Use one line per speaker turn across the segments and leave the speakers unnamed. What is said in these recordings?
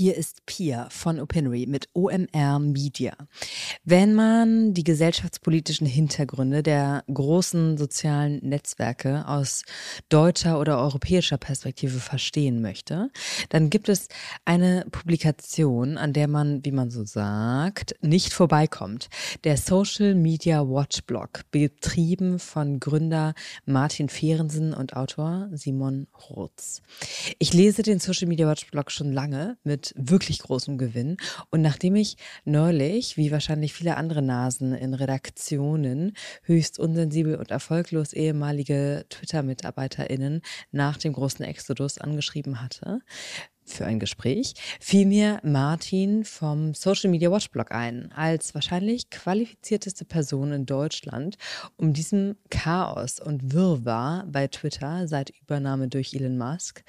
Hier ist Pia von Opinory mit OMR Media. Wenn man die gesellschaftspolitischen Hintergründe der großen sozialen Netzwerke aus deutscher oder europäischer Perspektive verstehen möchte, dann gibt es eine Publikation, an der man, wie man so sagt, nicht vorbeikommt. Der Social Media Watch Blog, betrieben von Gründer Martin Fehrensen und Autor Simon Rotz. Ich lese den Social Media Watch Blog schon lange mit mit wirklich großem Gewinn. Und nachdem ich neulich, wie wahrscheinlich viele andere Nasen in Redaktionen, höchst unsensibel und erfolglos ehemalige Twitter-MitarbeiterInnen nach dem großen Exodus angeschrieben hatte, für ein Gespräch, fiel mir Martin vom Social Media Watch Blog ein, als wahrscheinlich qualifizierteste Person in Deutschland, um diesem Chaos und Wirrwarr bei Twitter seit Übernahme durch Elon Musk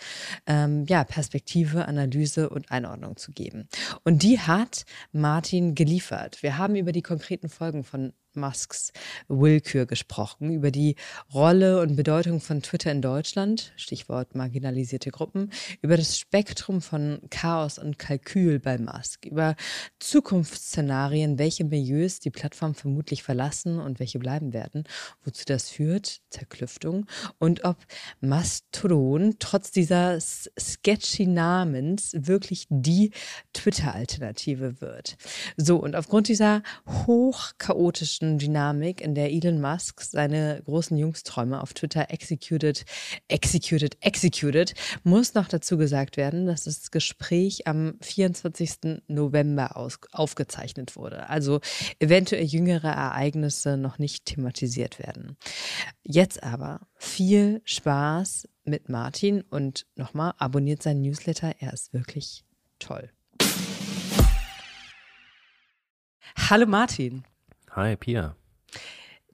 ähm, ja, Perspektive, Analyse und Einordnung zu geben. Und die hat Martin geliefert. Wir haben über die konkreten Folgen von Musks Willkür gesprochen, über die Rolle und Bedeutung von Twitter in Deutschland, Stichwort marginalisierte Gruppen, über das Spektrum von Chaos und Kalkül bei Musk, über Zukunftsszenarien, welche Milieus die Plattform vermutlich verlassen und welche bleiben werden, wozu das führt, Zerklüftung, und ob Mastodon trotz dieses sketchy Namens wirklich die Twitter-Alternative wird. So, und aufgrund dieser hochchaotischen politischen Dynamik, in der Elon Musk seine großen Jungsträume auf Twitter executed, executed, executed, muss noch dazu gesagt werden, dass das Gespräch am 24. November aus, aufgezeichnet wurde. Also eventuell jüngere Ereignisse noch nicht thematisiert werden. Jetzt aber viel Spaß mit Martin und nochmal abonniert seinen Newsletter. Er ist wirklich toll. Hallo Martin.
Hi, Pia.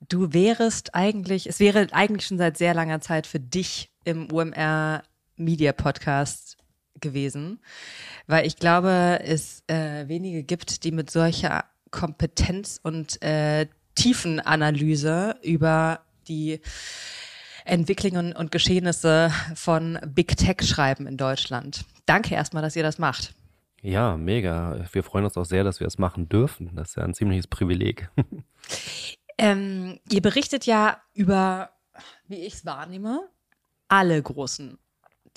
Du wärest eigentlich, es wäre eigentlich schon seit sehr langer Zeit für dich im UMR Media Podcast gewesen, weil ich glaube, es äh, wenige gibt, die mit solcher Kompetenz und äh, Tiefenanalyse über die Entwicklungen und Geschehnisse von Big Tech schreiben in Deutschland. Danke erstmal, dass ihr das macht.
Ja, mega. Wir freuen uns auch sehr, dass wir es machen dürfen. Das ist ja ein ziemliches Privileg.
ähm, ihr berichtet ja über, wie ich es wahrnehme, alle großen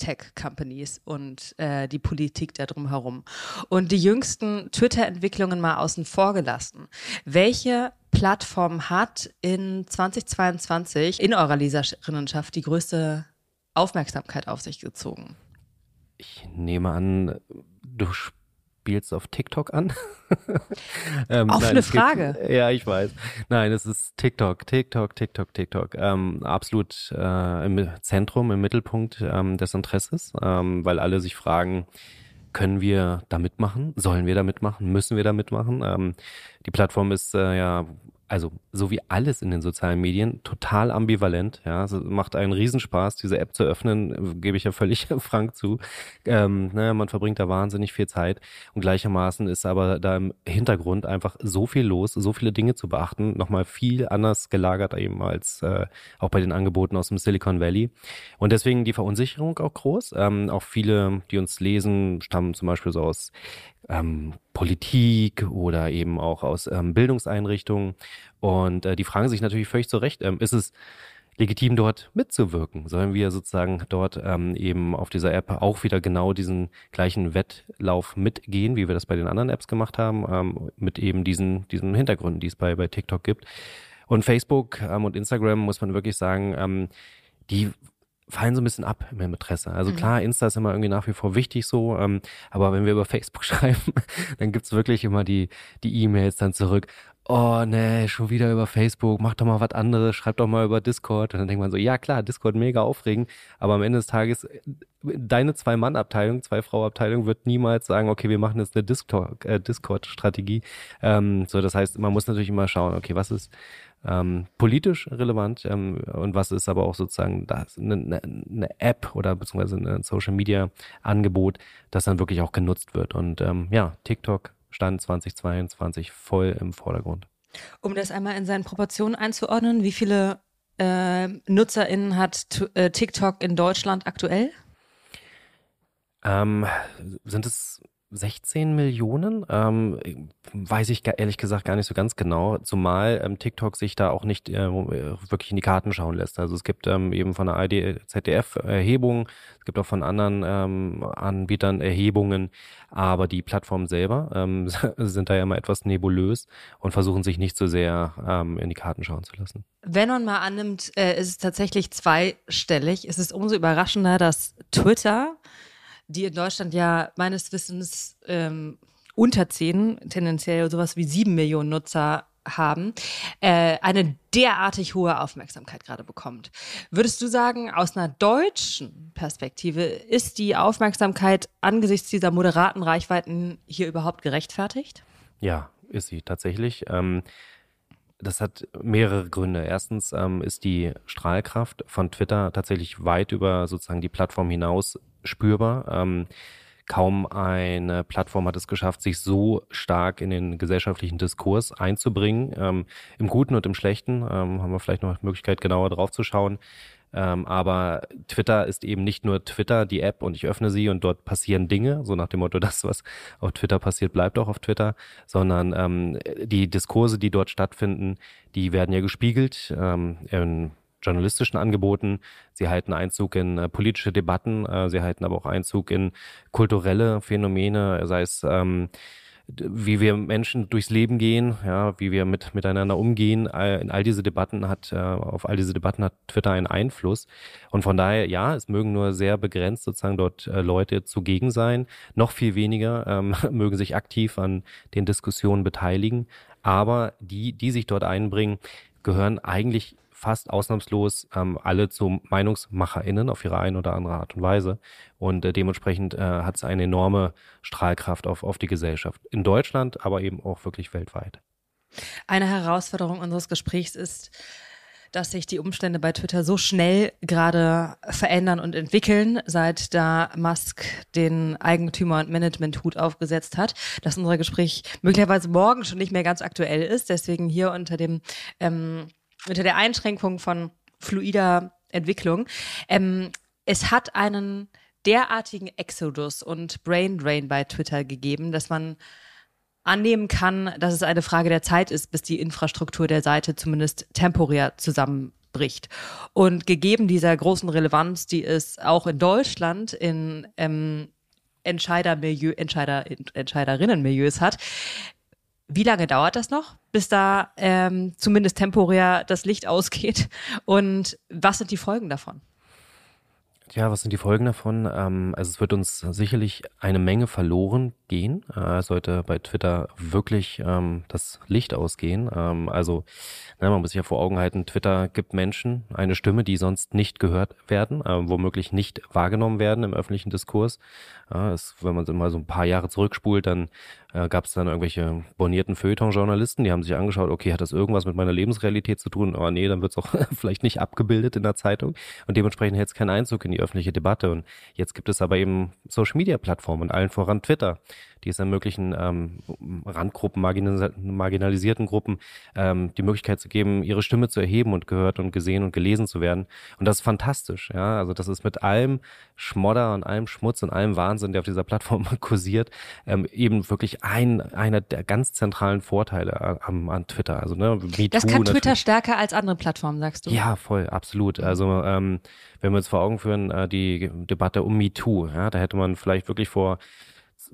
Tech-Companies und äh, die Politik da drumherum. Und die jüngsten Twitter-Entwicklungen mal außen vor gelassen. Welche Plattform hat in 2022 in eurer Leserinnenschaft die größte Aufmerksamkeit auf sich gezogen?
Ich nehme an, du spielst auf TikTok an?
ähm, Offene Frage.
Gibt, ja, ich weiß. Nein, es ist TikTok, TikTok, TikTok, TikTok. Ähm, absolut äh, im Zentrum, im Mittelpunkt ähm, des Interesses, ähm, weil alle sich fragen, können wir da mitmachen? Sollen wir da mitmachen? Müssen wir da mitmachen? Ähm, die Plattform ist äh, ja also so wie alles in den sozialen Medien, total ambivalent. Ja, es macht einen Riesenspaß, diese App zu öffnen, gebe ich ja völlig frank zu. Ähm, ne, man verbringt da wahnsinnig viel Zeit und gleichermaßen ist aber da im Hintergrund einfach so viel los, so viele Dinge zu beachten, nochmal viel anders gelagert eben als äh, auch bei den Angeboten aus dem Silicon Valley. Und deswegen die Verunsicherung auch groß. Ähm, auch viele, die uns lesen, stammen zum Beispiel so aus ähm, Politik oder eben auch aus ähm, Bildungseinrichtungen. Und äh, die fragen sich natürlich völlig zu Recht, ähm, ist es legitim, dort mitzuwirken? Sollen wir sozusagen dort ähm, eben auf dieser App auch wieder genau diesen gleichen Wettlauf mitgehen, wie wir das bei den anderen Apps gemacht haben, ähm, mit eben diesen, diesen Hintergründen, die es bei, bei TikTok gibt? Und Facebook ähm, und Instagram muss man wirklich sagen, ähm, die fallen so ein bisschen ab im Interesse. Also mhm. klar, Insta ist immer irgendwie nach wie vor wichtig so, ähm, aber wenn wir über Facebook schreiben, dann gibt's wirklich immer die die E-Mails dann zurück. Oh nee, schon wieder über Facebook, mach doch mal was anderes, schreib doch mal über Discord. Und dann denkt man so, ja klar, Discord mega aufregend, aber am Ende des Tages, deine Zwei-Mann-Abteilung, Zwei-Frau-Abteilung wird niemals sagen, okay, wir machen jetzt eine äh, Discord-Strategie. Ähm, so, das heißt, man muss natürlich immer schauen, okay, was ist ähm, politisch relevant ähm, und was ist aber auch sozusagen das, eine, eine App oder beziehungsweise ein Social Media Angebot, das dann wirklich auch genutzt wird. Und ähm, ja, TikTok stand 2022 voll im Vordergrund.
Um das einmal in seinen Proportionen einzuordnen, wie viele äh, NutzerInnen hat äh, TikTok in Deutschland aktuell?
Ähm, sind es 16 Millionen, ähm, weiß ich ehrlich gesagt gar nicht so ganz genau, zumal ähm, TikTok sich da auch nicht äh, wirklich in die Karten schauen lässt. Also es gibt ähm, eben von der ID, ZDF Erhebungen, es gibt auch von anderen ähm, Anbietern Erhebungen, aber die Plattformen selber ähm, sind da ja immer etwas nebulös und versuchen sich nicht so sehr ähm, in die Karten schauen zu lassen.
Wenn man mal annimmt, äh, ist es tatsächlich zweistellig, ist es umso überraschender, dass Twitter die in Deutschland ja meines Wissens ähm, unter zehn, tendenziell sowas wie sieben Millionen Nutzer haben, äh, eine derartig hohe Aufmerksamkeit gerade bekommt. Würdest du sagen, aus einer deutschen Perspektive ist die Aufmerksamkeit angesichts dieser moderaten Reichweiten hier überhaupt gerechtfertigt?
Ja, ist sie tatsächlich. Ähm, das hat mehrere Gründe. Erstens ähm, ist die Strahlkraft von Twitter tatsächlich weit über sozusagen die Plattform hinaus spürbar. Ähm, kaum eine Plattform hat es geschafft, sich so stark in den gesellschaftlichen Diskurs einzubringen. Ähm, Im Guten und im Schlechten ähm, haben wir vielleicht noch die Möglichkeit, genauer drauf zu schauen. Ähm, aber Twitter ist eben nicht nur Twitter, die App, und ich öffne sie und dort passieren Dinge, so nach dem Motto, das, was auf Twitter passiert, bleibt auch auf Twitter, sondern ähm, die Diskurse, die dort stattfinden, die werden ja gespiegelt ähm, in journalistischen Angeboten. Sie halten Einzug in äh, politische Debatten. Äh, sie halten aber auch Einzug in kulturelle Phänomene, sei es ähm, wie wir Menschen durchs Leben gehen, ja, wie wir mit miteinander umgehen. In all diese Debatten hat, äh, auf all diese Debatten hat Twitter einen Einfluss. Und von daher, ja, es mögen nur sehr begrenzt sozusagen dort äh, Leute zugegen sein. Noch viel weniger ähm, mögen sich aktiv an den Diskussionen beteiligen. Aber die, die sich dort einbringen, gehören eigentlich fast ausnahmslos ähm, alle zu MeinungsmacherInnen auf ihre eine oder andere Art und Weise. Und äh, dementsprechend äh, hat es eine enorme Strahlkraft auf, auf die Gesellschaft. In Deutschland, aber eben auch wirklich weltweit.
Eine Herausforderung unseres Gesprächs ist, dass sich die Umstände bei Twitter so schnell gerade verändern und entwickeln, seit da Musk den Eigentümer- und Management-Hut aufgesetzt hat, dass unser Gespräch möglicherweise morgen schon nicht mehr ganz aktuell ist. Deswegen hier unter dem ähm, unter der Einschränkung von fluider Entwicklung. Ähm, es hat einen derartigen Exodus und Brain Drain bei Twitter gegeben, dass man annehmen kann, dass es eine Frage der Zeit ist, bis die Infrastruktur der Seite zumindest temporär zusammenbricht. Und gegeben dieser großen Relevanz, die es auch in Deutschland in ähm, Entscheidermilieu, Entscheider, Entscheiderinnenmilieus hat, wie lange dauert das noch, bis da ähm, zumindest temporär das Licht ausgeht? Und was sind die Folgen davon?
Ja, was sind die Folgen davon? Ähm, also es wird uns sicherlich eine Menge verloren gehen. Äh, sollte bei Twitter wirklich ähm, das Licht ausgehen. Ähm, also na, man muss sich ja vor Augen halten, Twitter gibt Menschen eine Stimme, die sonst nicht gehört werden, äh, womöglich nicht wahrgenommen werden im öffentlichen Diskurs. Ja, es, wenn man mal so ein paar Jahre zurückspult, dann äh, gab es dann irgendwelche bonierten Feuilleton-Journalisten, die haben sich angeschaut, okay, hat das irgendwas mit meiner Lebensrealität zu tun? Aber nee, dann wird es auch vielleicht nicht abgebildet in der Zeitung und dementsprechend hätte es keinen Einzug in die öffentliche Debatte. Und jetzt gibt es aber eben Social-Media-Plattformen und allen voran Twitter die es ermöglichen, ähm, Randgruppen, marginalisierten Gruppen ähm, die Möglichkeit zu geben, ihre Stimme zu erheben und gehört und gesehen und gelesen zu werden. Und das ist fantastisch, ja. Also das ist mit allem Schmodder und allem Schmutz und allem Wahnsinn, der auf dieser Plattform kursiert, ähm, eben wirklich ein, einer der ganz zentralen Vorteile an, an Twitter. Also, ne,
MeToo das kann Twitter natürlich. stärker als andere Plattformen, sagst du?
Ja, voll, absolut. Also ähm, wenn wir uns vor Augen führen, äh, die Debatte um MeToo, ja, da hätte man vielleicht wirklich vor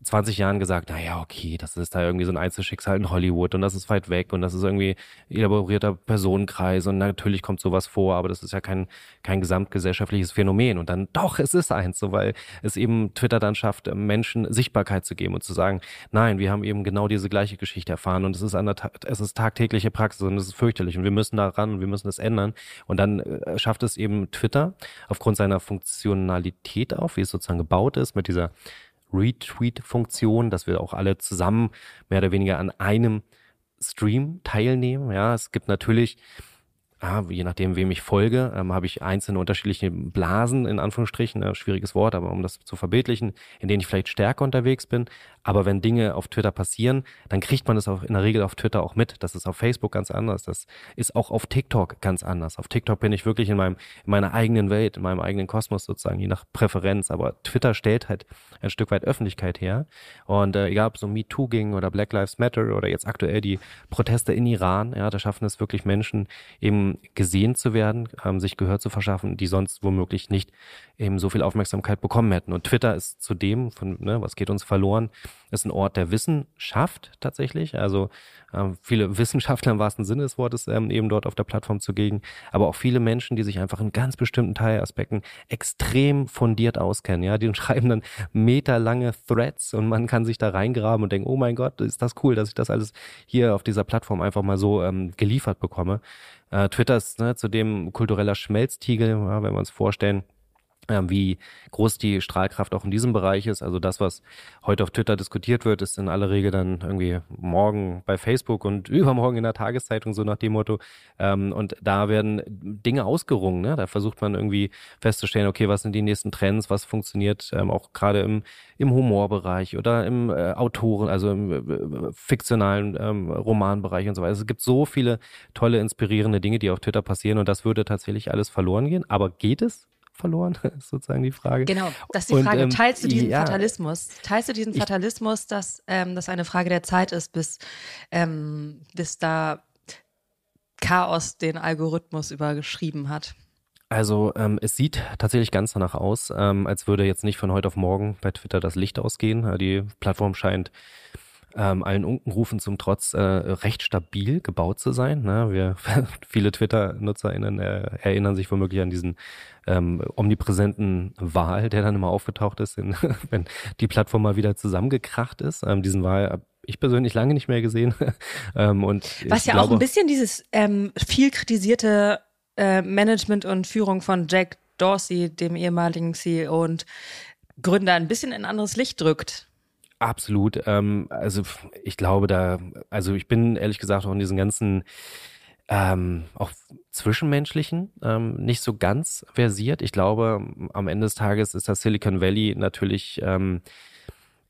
20 Jahren gesagt, na ja, okay, das ist da irgendwie so ein Einzelschicksal in Hollywood und das ist weit weg und das ist irgendwie elaborierter Personenkreis und natürlich kommt sowas vor, aber das ist ja kein, kein gesamtgesellschaftliches Phänomen und dann doch, es ist eins, so weil es eben Twitter dann schafft, Menschen Sichtbarkeit zu geben und zu sagen, nein, wir haben eben genau diese gleiche Geschichte erfahren und es ist an der, es ist tagtägliche Praxis und es ist fürchterlich und wir müssen da ran und wir müssen das ändern und dann äh, schafft es eben Twitter aufgrund seiner Funktionalität auch, wie es sozusagen gebaut ist mit dieser Retweet-Funktion, dass wir auch alle zusammen mehr oder weniger an einem Stream teilnehmen. Ja, es gibt natürlich ah, je nachdem, wem ich folge, ähm, habe ich einzelne unterschiedliche Blasen, in Anführungsstrichen, äh, schwieriges Wort, aber um das zu verbildlichen, in denen ich vielleicht stärker unterwegs bin. Aber wenn Dinge auf Twitter passieren, dann kriegt man es auch in der Regel auf Twitter auch mit. Das ist auf Facebook ganz anders. Das ist auch auf TikTok ganz anders. Auf TikTok bin ich wirklich in meinem, in meiner eigenen Welt, in meinem eigenen Kosmos sozusagen, je nach Präferenz. Aber Twitter stellt halt ein Stück weit Öffentlichkeit her. Und äh, egal ob es um MeToo ging oder Black Lives Matter oder jetzt aktuell die Proteste in Iran, ja, da schaffen es wirklich Menschen eben gesehen zu werden, ähm, sich Gehör zu verschaffen, die sonst womöglich nicht eben so viel Aufmerksamkeit bekommen hätten. Und Twitter ist zudem, von, ne, was geht uns verloren, ist ein Ort der Wissenschaft tatsächlich. Also ähm, viele Wissenschaftler im wahrsten Sinne des Wortes ähm, eben dort auf der Plattform zugegen, aber auch viele Menschen, die sich einfach in ganz bestimmten Teilaspekten extrem fundiert auskennen. Ja, die schreiben dann meterlange Threads und man kann sich da reingraben und denken, oh mein Gott, ist das cool, dass ich das alles hier auf dieser Plattform einfach mal so ähm, geliefert bekomme. Äh, Twitter ist ne, zudem kultureller Schmelztiegel, ja, wenn wir uns vorstellen, wie groß die Strahlkraft auch in diesem Bereich ist. Also das, was heute auf Twitter diskutiert wird, ist in aller Regel dann irgendwie morgen bei Facebook und übermorgen in der Tageszeitung, so nach dem Motto. Ähm, und da werden Dinge ausgerungen. Ne? Da versucht man irgendwie festzustellen, okay, was sind die nächsten Trends, was funktioniert ähm, auch gerade im, im Humorbereich oder im äh, Autoren, also im äh, fiktionalen ähm, Romanbereich und so weiter. Also es gibt so viele tolle, inspirierende Dinge, die auf Twitter passieren und das würde tatsächlich alles verloren gehen. Aber geht es? Verloren, ist sozusagen die Frage.
Genau, das ist die Frage. Und, ähm, Teilst du diesen ja, Fatalismus? Teilst du diesen ich, Fatalismus, dass ähm, das eine Frage der Zeit ist, bis, ähm, bis da Chaos den Algorithmus übergeschrieben hat?
Also ähm, es sieht tatsächlich ganz danach aus, ähm, als würde jetzt nicht von heute auf morgen bei Twitter das Licht ausgehen. Die Plattform scheint ähm, allen Unkenrufen zum Trotz äh, recht stabil gebaut zu sein. Ne? Wir, viele Twitter-NutzerInnen äh, erinnern sich womöglich an diesen ähm, omnipräsenten Wahl, der dann immer aufgetaucht ist, in, wenn die Plattform mal wieder zusammengekracht ist. Ähm, diesen Wahl habe ich persönlich lange nicht mehr gesehen. ähm, und
Was ja glaube, auch ein bisschen dieses ähm, viel kritisierte äh, Management und Führung von Jack Dorsey, dem ehemaligen CEO und Gründer, ein bisschen in ein anderes Licht drückt.
Absolut. Ähm, also ich glaube da, also ich bin ehrlich gesagt auch in diesen ganzen ähm, auch zwischenmenschlichen ähm, nicht so ganz versiert. Ich glaube, am Ende des Tages ist das Silicon Valley natürlich ähm,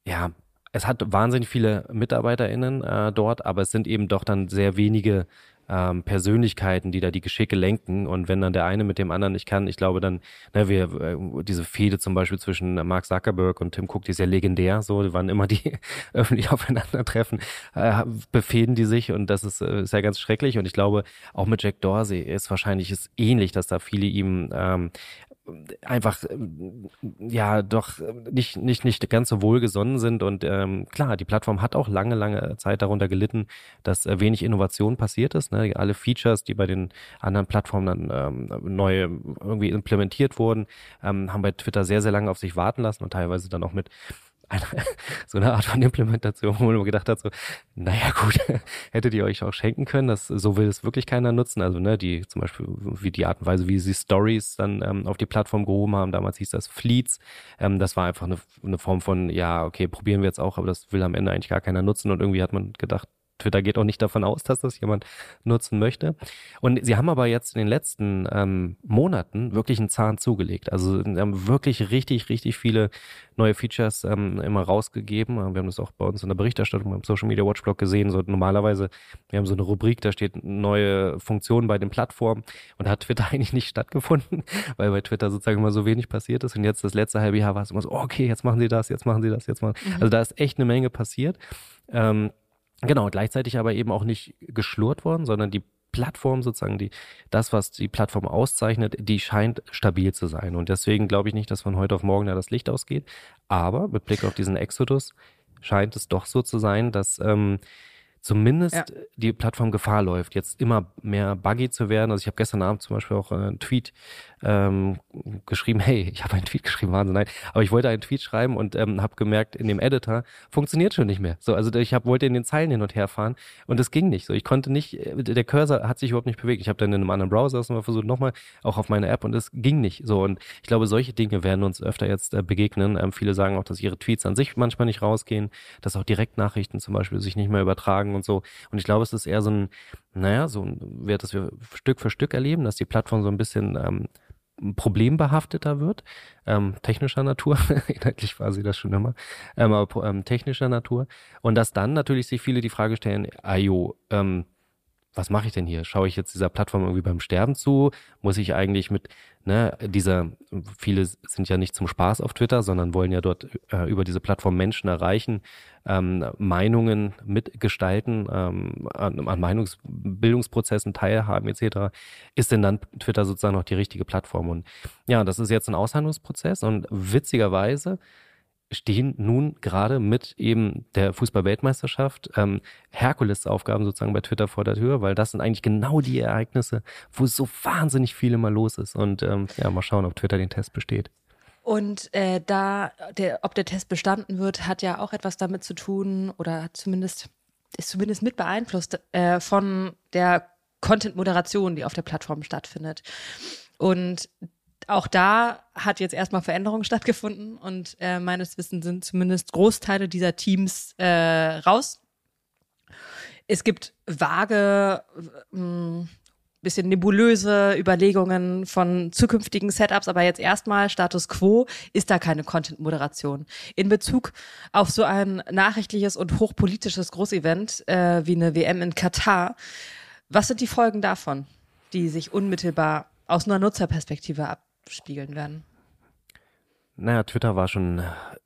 ja es hat wahnsinnig viele MitarbeiterInnen äh, dort, aber es sind eben doch dann sehr wenige ähm, Persönlichkeiten, die da die Geschicke lenken. Und wenn dann der eine mit dem anderen nicht kann, ich glaube dann, ne, wir, äh, diese Fehde zum Beispiel zwischen Mark Zuckerberg und Tim Cook, die ist ja legendär, so, wann immer die öffentlich aufeinandertreffen, äh, befehden die sich und das ist, äh, ist ja ganz schrecklich. Und ich glaube, auch mit Jack Dorsey ist wahrscheinlich ist ähnlich, dass da viele ihm ähm, einfach ja doch nicht nicht nicht ganz so wohlgesonnen sind und ähm, klar die Plattform hat auch lange lange Zeit darunter gelitten dass äh, wenig Innovation passiert ist ne? alle Features die bei den anderen Plattformen dann ähm, neu irgendwie implementiert wurden ähm, haben bei Twitter sehr sehr lange auf sich warten lassen und teilweise dann auch mit eine, so eine Art von Implementation, wo man gedacht hat, so, naja gut, hättet ihr euch auch schenken können, das, so will es wirklich keiner nutzen. Also, ne, die zum Beispiel, wie die Art und Weise, wie sie Stories dann ähm, auf die Plattform gehoben haben, damals hieß das Fleets, ähm, das war einfach eine, eine Form von, ja, okay, probieren wir jetzt auch, aber das will am Ende eigentlich gar keiner nutzen. Und irgendwie hat man gedacht, Twitter geht auch nicht davon aus, dass das jemand nutzen möchte. Und sie haben aber jetzt in den letzten ähm, Monaten wirklich einen Zahn zugelegt. Also sie haben wirklich richtig, richtig viele neue Features ähm, immer rausgegeben. Wir haben das auch bei uns in der Berichterstattung beim Social Media Watch Blog gesehen. So normalerweise, wir haben so eine Rubrik, da steht neue Funktionen bei den Plattformen und da hat Twitter eigentlich nicht stattgefunden, weil bei Twitter sozusagen immer so wenig passiert ist. Und jetzt das letzte halbe Jahr war es immer so, okay, jetzt machen sie das, jetzt machen sie das, jetzt machen. Mhm. Also da ist echt eine Menge passiert. Ähm, Genau, gleichzeitig aber eben auch nicht geschlurrt worden, sondern die Plattform sozusagen, die, das, was die Plattform auszeichnet, die scheint stabil zu sein. Und deswegen glaube ich nicht, dass von heute auf morgen da das Licht ausgeht. Aber mit Blick auf diesen Exodus scheint es doch so zu sein, dass ähm, zumindest ja. die Plattform Gefahr läuft, jetzt immer mehr buggy zu werden. Also ich habe gestern Abend zum Beispiel auch einen Tweet ähm, geschrieben, hey, ich habe einen Tweet geschrieben, Wahnsinn, nein, aber ich wollte einen Tweet schreiben und ähm, habe gemerkt, in dem Editor funktioniert schon nicht mehr. So, also ich hab, wollte in den Zeilen hin und her fahren und es ging nicht. So, ich konnte nicht, äh, der Cursor hat sich überhaupt nicht bewegt. Ich habe dann in einem anderen Browser das mal versucht, nochmal, auch auf meine App und es ging nicht. So, und ich glaube, solche Dinge werden uns öfter jetzt äh, begegnen. Ähm, viele sagen auch, dass ihre Tweets an sich manchmal nicht rausgehen, dass auch Direktnachrichten zum Beispiel sich nicht mehr übertragen und so. Und ich glaube, es ist eher so ein, naja, so ein Wert, das wir Stück für Stück erleben, dass die Plattform so ein bisschen ähm, problembehafteter wird, ähm, technischer Natur, inhaltlich war sie das schon immer, ähm, aber ähm, technischer Natur. Und dass dann natürlich sich viele die Frage stellen, ayo, ähm, was mache ich denn hier? Schaue ich jetzt dieser Plattform irgendwie beim Sterben zu? Muss ich eigentlich mit ne, dieser, viele sind ja nicht zum Spaß auf Twitter, sondern wollen ja dort äh, über diese Plattform Menschen erreichen, ähm, Meinungen mitgestalten, ähm, an, an Meinungsbildungsprozessen teilhaben etc. Ist denn dann Twitter sozusagen noch die richtige Plattform? Und ja, das ist jetzt ein Aushandlungsprozess und witzigerweise stehen nun gerade mit eben der Fußball-Weltmeisterschaft ähm, Herkulesaufgaben sozusagen bei Twitter vor der Tür, weil das sind eigentlich genau die Ereignisse, wo so wahnsinnig viel immer los ist. Und ähm, ja, mal schauen, ob Twitter den Test besteht.
Und äh, da, der, ob der Test bestanden wird, hat ja auch etwas damit zu tun oder zumindest ist zumindest mit beeinflusst äh, von der Content-Moderation, die auf der Plattform stattfindet. Und auch da hat jetzt erstmal Veränderung stattgefunden und äh, meines Wissens sind zumindest Großteile dieser Teams äh, raus. Es gibt vage, mh, äh, bisschen nebulöse Überlegungen von zukünftigen Setups, aber jetzt erstmal Status quo ist da keine Content-Moderation. In Bezug auf so ein nachrichtliches und hochpolitisches Großevent äh, wie eine WM in Katar, was sind die Folgen davon, die sich unmittelbar aus einer Nutzerperspektive ab spiegeln werden?
Naja, Twitter war schon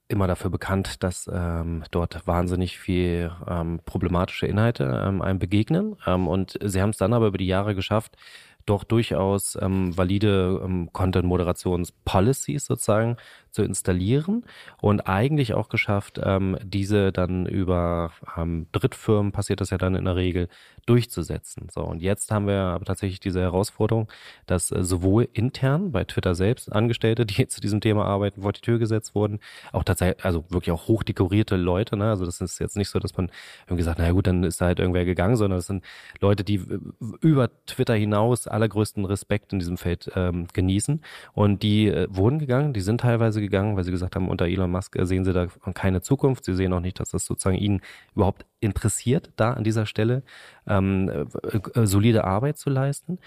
immer dafür bekannt, dass ähm, dort wahnsinnig viel ähm, problematische Inhalte ähm, einem begegnen. Ähm, und sie haben es dann aber über die Jahre geschafft, doch durchaus ähm, valide ähm, Content-Moderations-Policies sozusagen zu installieren und eigentlich auch geschafft, ähm, diese dann über ähm, Drittfirmen, passiert das ja dann in der Regel, durchzusetzen. So, und jetzt haben wir aber tatsächlich diese Herausforderung, dass äh, sowohl intern bei Twitter selbst Angestellte, die zu diesem Thema arbeiten, vor die Tür gesetzt wurden, auch tatsächlich, also wirklich auch hochdekorierte Leute, ne? Also das ist jetzt nicht so, dass man irgendwie sagt, naja gut, dann ist da halt irgendwer gegangen, sondern das sind Leute, die äh, über Twitter hinaus allergrößten Respekt in diesem Feld ähm, genießen. Und die äh, wurden gegangen, die sind teilweise gegangen, weil sie gesagt haben, unter Elon Musk sehen sie da keine Zukunft. Sie sehen auch nicht, dass das sozusagen ihnen überhaupt interessiert, da an dieser Stelle ähm, äh, äh, solide Arbeit zu leisten.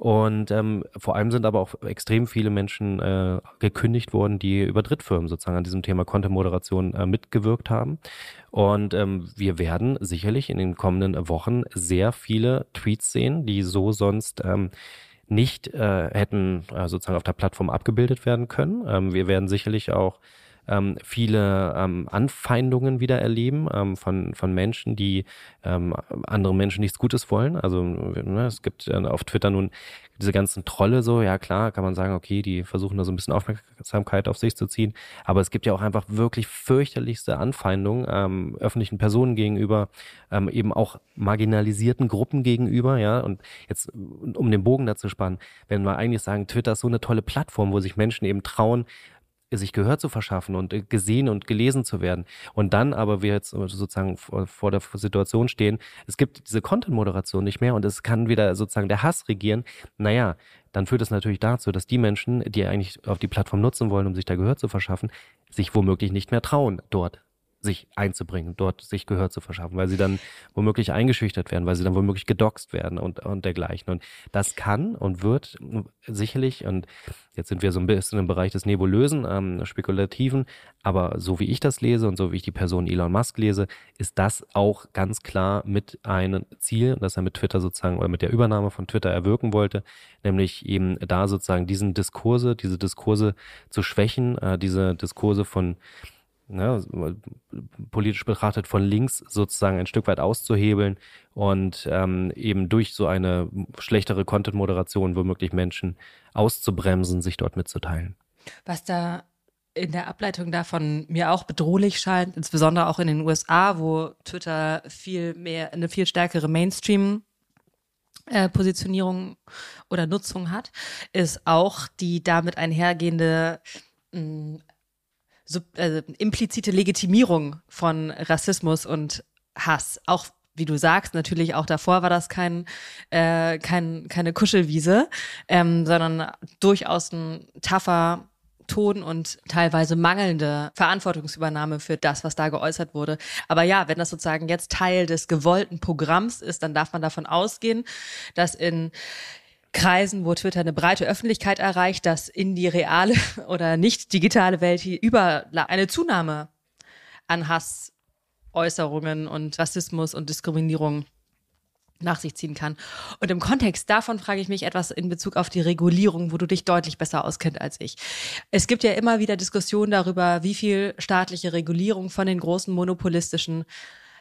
Und ähm, vor allem sind aber auch extrem viele Menschen äh, gekündigt worden, die über Drittfirmen sozusagen an diesem Thema Content-Moderation äh, mitgewirkt haben. Und ähm, wir werden sicherlich in den kommenden Wochen sehr viele Tweets sehen, die so sonst ähm, nicht äh, hätten äh, sozusagen auf der Plattform abgebildet werden können. Ähm, wir werden sicherlich auch ähm, viele ähm, Anfeindungen wieder erleben ähm, von, von Menschen, die ähm, anderen Menschen nichts Gutes wollen. Also ne, es gibt äh, auf Twitter nun diese ganzen Trolle so, ja klar, kann man sagen, okay, die versuchen da so ein bisschen Aufmerksamkeit auf sich zu ziehen. Aber es gibt ja auch einfach wirklich fürchterlichste Anfeindungen ähm, öffentlichen Personen gegenüber, ähm, eben auch marginalisierten Gruppen gegenüber, ja. Und jetzt, um den Bogen dazu spannen, wenn wir eigentlich sagen, Twitter ist so eine tolle Plattform, wo sich Menschen eben trauen, sich Gehör zu verschaffen und äh, gesehen und gelesen zu werden. Und dann aber wir jetzt sozusagen vor, der Situation stehen, es gibt diese Content-Moderation nicht mehr und es kann wieder sozusagen der Hass regieren. Naja, dann führt es natürlich dazu, dass die Menschen, die eigentlich auf die Plattform nutzen wollen, um sich da Gehör zu verschaffen, sich womöglich nicht mehr trauen, dort sich einzubringen, dort sich Gehör zu verschaffen, weil sie dann womöglich eingeschüchtert werden, weil sie dann womöglich gedoxt werden und, und dergleichen. Und das kann und wird sicherlich, und jetzt sind wir so ein bisschen im Bereich des Nebulösen, ähm, Spekulativen, aber so wie ich das lese und so wie ich die Person Elon Musk lese, ist das auch ganz klar mit einem Ziel, das er mit Twitter sozusagen oder mit der Übernahme von Twitter erwirken wollte, nämlich eben da sozusagen diesen Diskurse, diese Diskurse zu schwächen, äh, diese Diskurse von ne, politisch betrachtet von links sozusagen ein Stück weit auszuhebeln und ähm, eben durch so eine schlechtere Content-Moderation womöglich Menschen auszubremsen, sich dort mitzuteilen.
Was da in der Ableitung davon mir auch bedrohlich scheint, insbesondere auch in den USA, wo Twitter viel mehr, eine viel stärkere Mainstream äh, Positionierung oder Nutzung hat, ist auch die damit einhergehende mh, sub, äh, implizite Legitimierung von Rassismus und Hass. Auch wie du sagst, natürlich auch davor war das kein, äh, kein keine Kuschelwiese, ähm, sondern durchaus ein tougher Ton und teilweise mangelnde Verantwortungsübernahme für das, was da geäußert wurde. Aber ja, wenn das sozusagen jetzt Teil des gewollten Programms ist, dann darf man davon ausgehen, dass in Kreisen, wo Twitter eine breite Öffentlichkeit erreicht, dass in die reale oder nicht digitale Welt hier über eine Zunahme an Hassäußerungen und Rassismus und Diskriminierung nach sich ziehen kann. Und im Kontext davon frage ich mich etwas in Bezug auf die Regulierung, wo du dich deutlich besser auskennt als ich. Es gibt ja immer wieder Diskussionen darüber, wie viel staatliche Regulierung von den großen monopolistischen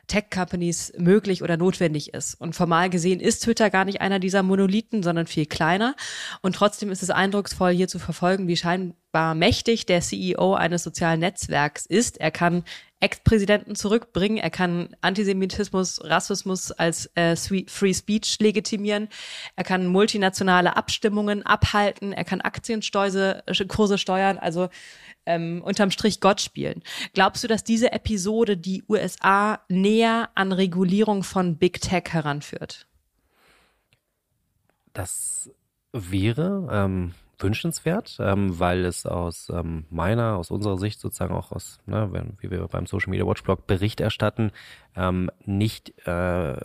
Tech-Companies möglich oder notwendig ist. Und formal gesehen ist Twitter gar nicht einer dieser Monolithen, sondern viel kleiner. Und trotzdem ist es eindrucksvoll, hier zu verfolgen, wie scheinbar mächtig der CEO eines sozialen Netzwerks ist. Er kann Ex-Präsidenten zurückbringen, er kann Antisemitismus, Rassismus als äh, Free Speech legitimieren, er kann multinationale Abstimmungen abhalten, er kann Aktienkurse steuern. Also ähm, unterm Strich Gott spielen. Glaubst du, dass diese Episode die USA näher an Regulierung von Big Tech heranführt?
Das wäre ähm, wünschenswert, ähm, weil es aus ähm, meiner, aus unserer Sicht sozusagen auch aus, ne, wenn, wie wir beim Social Media Watch Blog Bericht erstatten, ähm, nicht äh,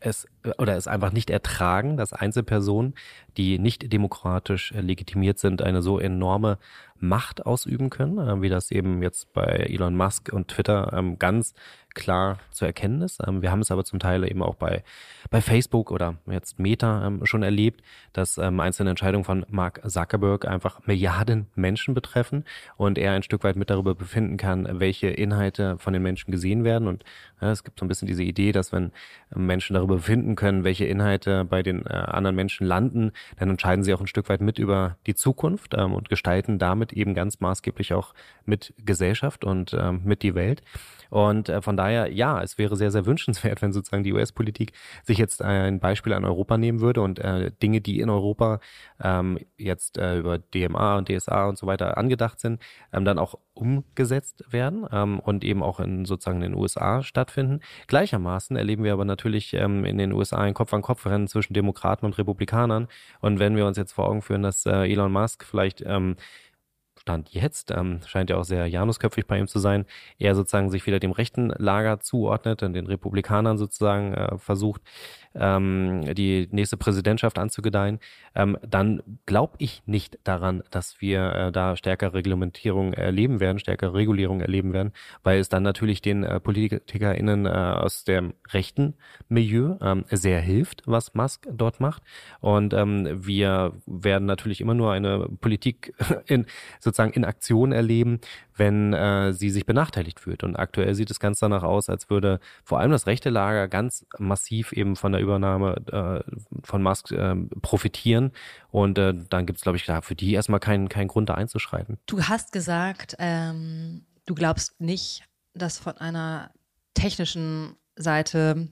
es oder es einfach nicht ertragen, dass Einzelpersonen, die nicht demokratisch legitimiert sind, eine so enorme Macht ausüben können, äh, wie das eben jetzt bei Elon Musk und Twitter ähm, ganz klar zu erkennen ist. Ähm, wir haben es aber zum Teil eben auch bei, bei Facebook oder jetzt Meta ähm, schon erlebt, dass einzelne Entscheidungen von Mark Zuckerberg einfach Milliarden Menschen betreffen und er ein Stück weit mit darüber befinden kann, welche Inhalte von den Menschen gesehen werden. Und ja, es gibt so ein bisschen diese Idee, dass wenn Menschen darüber befinden können, welche Inhalte bei den äh, anderen Menschen landen, dann entscheiden sie auch ein Stück weit mit über die Zukunft und gestalten damit eben ganz maßgeblich auch mit Gesellschaft und ähm, mit die Welt. Und äh, von daher, ja, es wäre sehr, sehr wünschenswert, wenn sozusagen die US-Politik sich jetzt ein Beispiel an Europa nehmen würde und äh, Dinge, die in Europa ähm, jetzt äh, über DMA und DSA und so weiter angedacht sind, ähm, dann auch umgesetzt werden ähm, und eben auch in sozusagen in den USA stattfinden. Gleichermaßen erleben wir aber natürlich ähm, in den USA ein Kopf-an-Kopf-Rennen zwischen Demokraten und Republikanern. Und wenn wir uns jetzt vor Augen führen, dass äh, Elon Musk vielleicht ähm, Stand jetzt, ähm, scheint ja auch sehr janusköpfig bei ihm zu sein, er sozusagen sich wieder dem rechten Lager zuordnet und den Republikanern sozusagen äh, versucht, ähm, die nächste Präsidentschaft anzugedeihen, ähm, dann glaube ich nicht daran, dass wir äh, da stärkere Reglementierung erleben werden, stärkere Regulierung erleben werden, weil es dann natürlich den äh, PolitikerInnen äh, aus dem rechten Milieu ähm, sehr hilft, was Musk dort macht. Und ähm, wir werden natürlich immer nur eine Politik in sozusagen in Aktion erleben, wenn äh, sie sich benachteiligt fühlt. Und aktuell sieht es ganz danach aus, als würde vor allem das rechte Lager ganz massiv eben von der Übernahme äh, von Musk äh, profitieren. Und äh, dann gibt es, glaube ich, da für die erstmal keinen, keinen Grund, da einzuschreiten.
Du hast gesagt, ähm, du glaubst nicht, dass von einer technischen Seite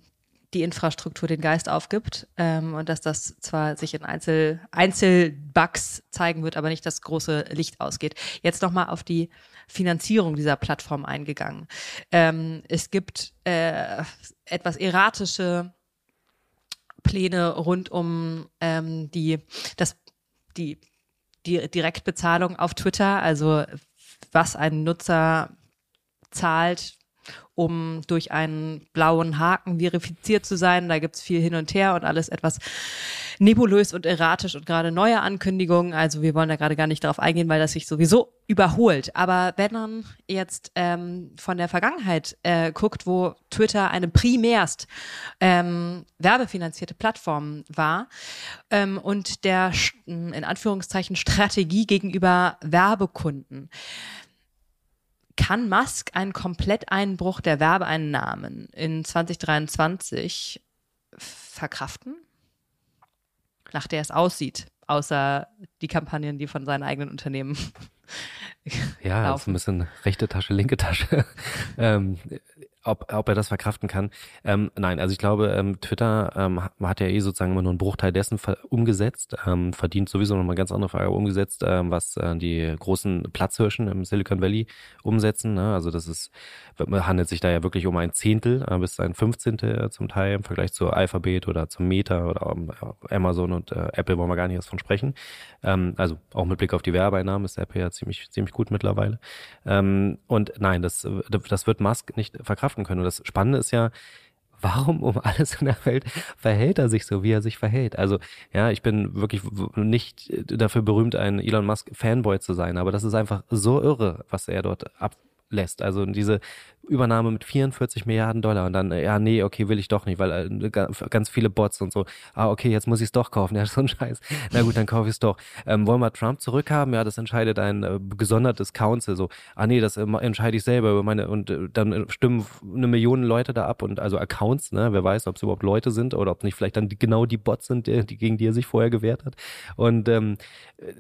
die Infrastruktur den Geist aufgibt ähm, und dass das zwar sich in Einzel Einzelbugs zeigen wird, aber nicht das große Licht ausgeht. Jetzt nochmal auf die Finanzierung dieser Plattform eingegangen. Ähm, es gibt äh, etwas erratische Pläne rund um ähm, die, das, die, die Direktbezahlung auf Twitter, also was ein Nutzer zahlt um durch einen blauen Haken verifiziert zu sein. Da gibt's viel hin und her und alles etwas nebulös und erratisch und gerade neue Ankündigungen. Also wir wollen da gerade gar nicht darauf eingehen, weil das sich sowieso überholt. Aber wenn man jetzt ähm, von der Vergangenheit äh, guckt, wo Twitter eine primärst ähm, werbefinanzierte Plattform war ähm, und der in Anführungszeichen Strategie gegenüber Werbekunden, kann Musk einen Kompletteinbruch der Werbeeinnahmen in 2023 verkraften? Nach der es aussieht, außer die Kampagnen, die von seinen eigenen Unternehmen
ja, laufen. ist ein bisschen rechte Tasche, linke Tasche. ähm, ob, ob er das verkraften kann. Ähm, nein, also ich glaube, ähm, Twitter ähm, hat ja eh sozusagen immer nur einen Bruchteil dessen umgesetzt, ähm, verdient sowieso noch mal ganz andere Frage umgesetzt, ähm, was äh, die großen Platzhirschen im Silicon Valley umsetzen. Ne? Also das ist, handelt sich da ja wirklich um ein Zehntel äh, bis ein Fünfzehntel zum Teil im Vergleich zu Alphabet oder zum Meta oder äh, Amazon und äh, Apple wollen wir gar nicht erst von sprechen. Ähm, also auch mit Blick auf die Werbeeinnahmen ist Apple ja ziemlich, ziemlich gut mittlerweile. Ähm, und nein, das, das wird Musk nicht verkraften können. Und das Spannende ist ja, warum um alles in der Welt verhält er sich so, wie er sich verhält? Also, ja, ich bin wirklich nicht dafür berühmt, ein Elon Musk Fanboy zu sein, aber das ist einfach so irre, was er dort ablässt. Also diese Übernahme mit 44 Milliarden Dollar und dann, ja, nee, okay, will ich doch nicht, weil äh, ganz viele Bots und so. Ah, okay, jetzt muss ich es doch kaufen. Ja, so ein Scheiß. Na gut, dann kaufe ich es doch. Ähm, wollen wir Trump zurückhaben? Ja, das entscheidet ein äh, gesondertes Council. So, ah nee, das äh, entscheide ich selber über meine und äh, dann stimmen eine Million Leute da ab und also Accounts, ne? Wer weiß, ob es überhaupt Leute sind oder ob nicht vielleicht dann genau die Bots sind, die, die, gegen die er sich vorher gewehrt hat. Und ähm,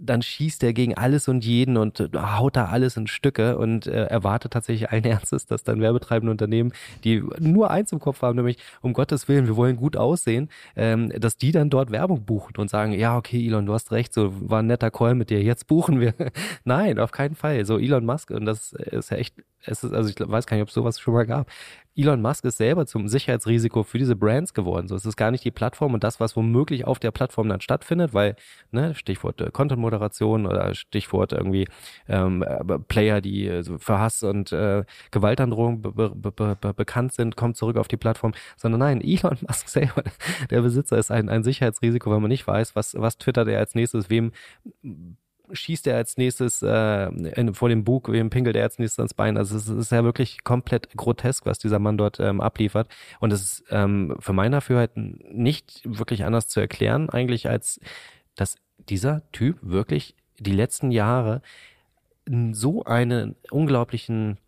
dann schießt er gegen alles und jeden und äh, haut da alles in Stücke und äh, erwartet tatsächlich allen Ernstes, dass dann werbetreibende Unternehmen, die nur eins im Kopf haben, nämlich um Gottes Willen, wir wollen gut aussehen, ähm, dass die dann dort Werbung buchen und sagen, ja, okay, Elon, du hast recht, so war ein netter Call mit dir, jetzt buchen wir. Nein, auf keinen Fall. So Elon Musk, und das ist ja echt, es ist, also ich weiß gar nicht, ob es sowas schon mal gab. Elon Musk ist selber zum Sicherheitsrisiko für diese Brands geworden. So, es ist gar nicht die Plattform und das, was womöglich auf der Plattform dann stattfindet, weil, ne, Stichwort äh, Content-Moderation oder Stichwort irgendwie ähm, äh, Player, die äh, für Hass und äh, Gewaltandrohung be be be bekannt sind, kommt zurück auf die Plattform, sondern nein, Elon Musk selber, der Besitzer ist ein, ein Sicherheitsrisiko, weil man nicht weiß, was, was twittert er als nächstes, wem schießt er als nächstes äh, in, vor dem Bug, wem pinkelt er als nächstes ans Bein. Also es ist ja wirklich komplett grotesk, was dieser Mann dort ähm, abliefert. Und es ist ähm, für mein Dafürhalten nicht wirklich anders zu erklären, eigentlich, als dass dieser Typ wirklich die letzten Jahre so einen unglaublichen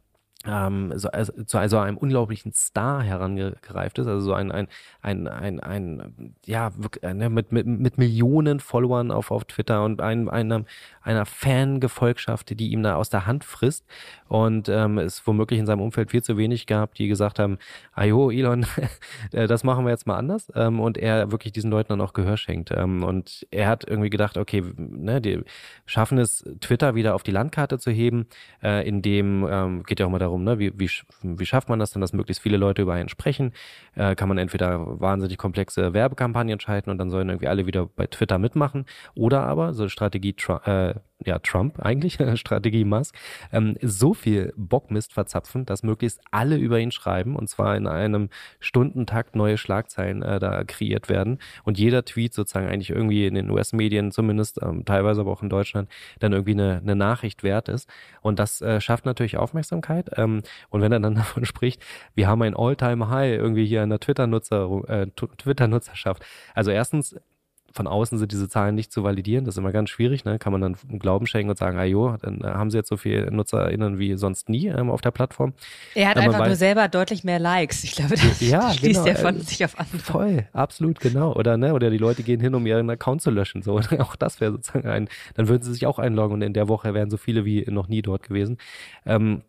ähm, so, also, zu also einem unglaublichen Star herangereift ist, also so ein, ein, ein, ein, ein ja, wirklich, ne, mit, mit, mit Millionen Followern auf, auf Twitter und ein, einer, einer Fangefolgschaft, die ihm da aus der Hand frisst und ähm, es womöglich in seinem Umfeld viel zu wenig gab, die gesagt haben, ajo, Elon, äh, das machen wir jetzt mal anders ähm, und er wirklich diesen Leuten dann auch Gehör schenkt ähm, und er hat irgendwie gedacht, okay, ne, die schaffen es, Twitter wieder auf die Landkarte zu heben, äh, in dem, ähm, geht ja auch mal darum, darum, ne, wie, wie, wie schafft man das denn, dass möglichst viele Leute über einen sprechen? Äh, kann man entweder wahnsinnig komplexe Werbekampagnen schalten und dann sollen irgendwie alle wieder bei Twitter mitmachen oder aber so Strategie äh, ja, Trump eigentlich, Strategie Musk, ähm, so viel Bockmist verzapfen, dass möglichst alle über ihn schreiben und zwar in einem Stundentakt neue Schlagzeilen äh, da kreiert werden und jeder Tweet sozusagen eigentlich irgendwie in den US-Medien zumindest, ähm, teilweise aber auch in Deutschland, dann irgendwie eine, eine Nachricht wert ist und das äh, schafft natürlich Aufmerksamkeit ähm, und wenn er dann davon spricht, wir haben ein All-Time-High irgendwie hier in der Twitter-Nutzer, äh, Twitter-Nutzerschaft. Also erstens von außen sind diese Zahlen nicht zu validieren. Das ist immer ganz schwierig. Ne? Kann man dann Glauben schenken und sagen, ah jo, dann äh, haben sie jetzt so viele NutzerInnen wie sonst nie ähm, auf der Plattform.
Er hat einfach weiß, nur selber deutlich mehr Likes. Ich glaube, das ja, schließt genau, er von äh, sich auf andere.
Voll, absolut, genau. Oder, ne? Oder die Leute gehen hin, um ihren Account zu löschen. So. auch das wäre sozusagen ein, dann würden sie sich auch einloggen und in der Woche wären so viele wie noch nie dort gewesen. Ähm,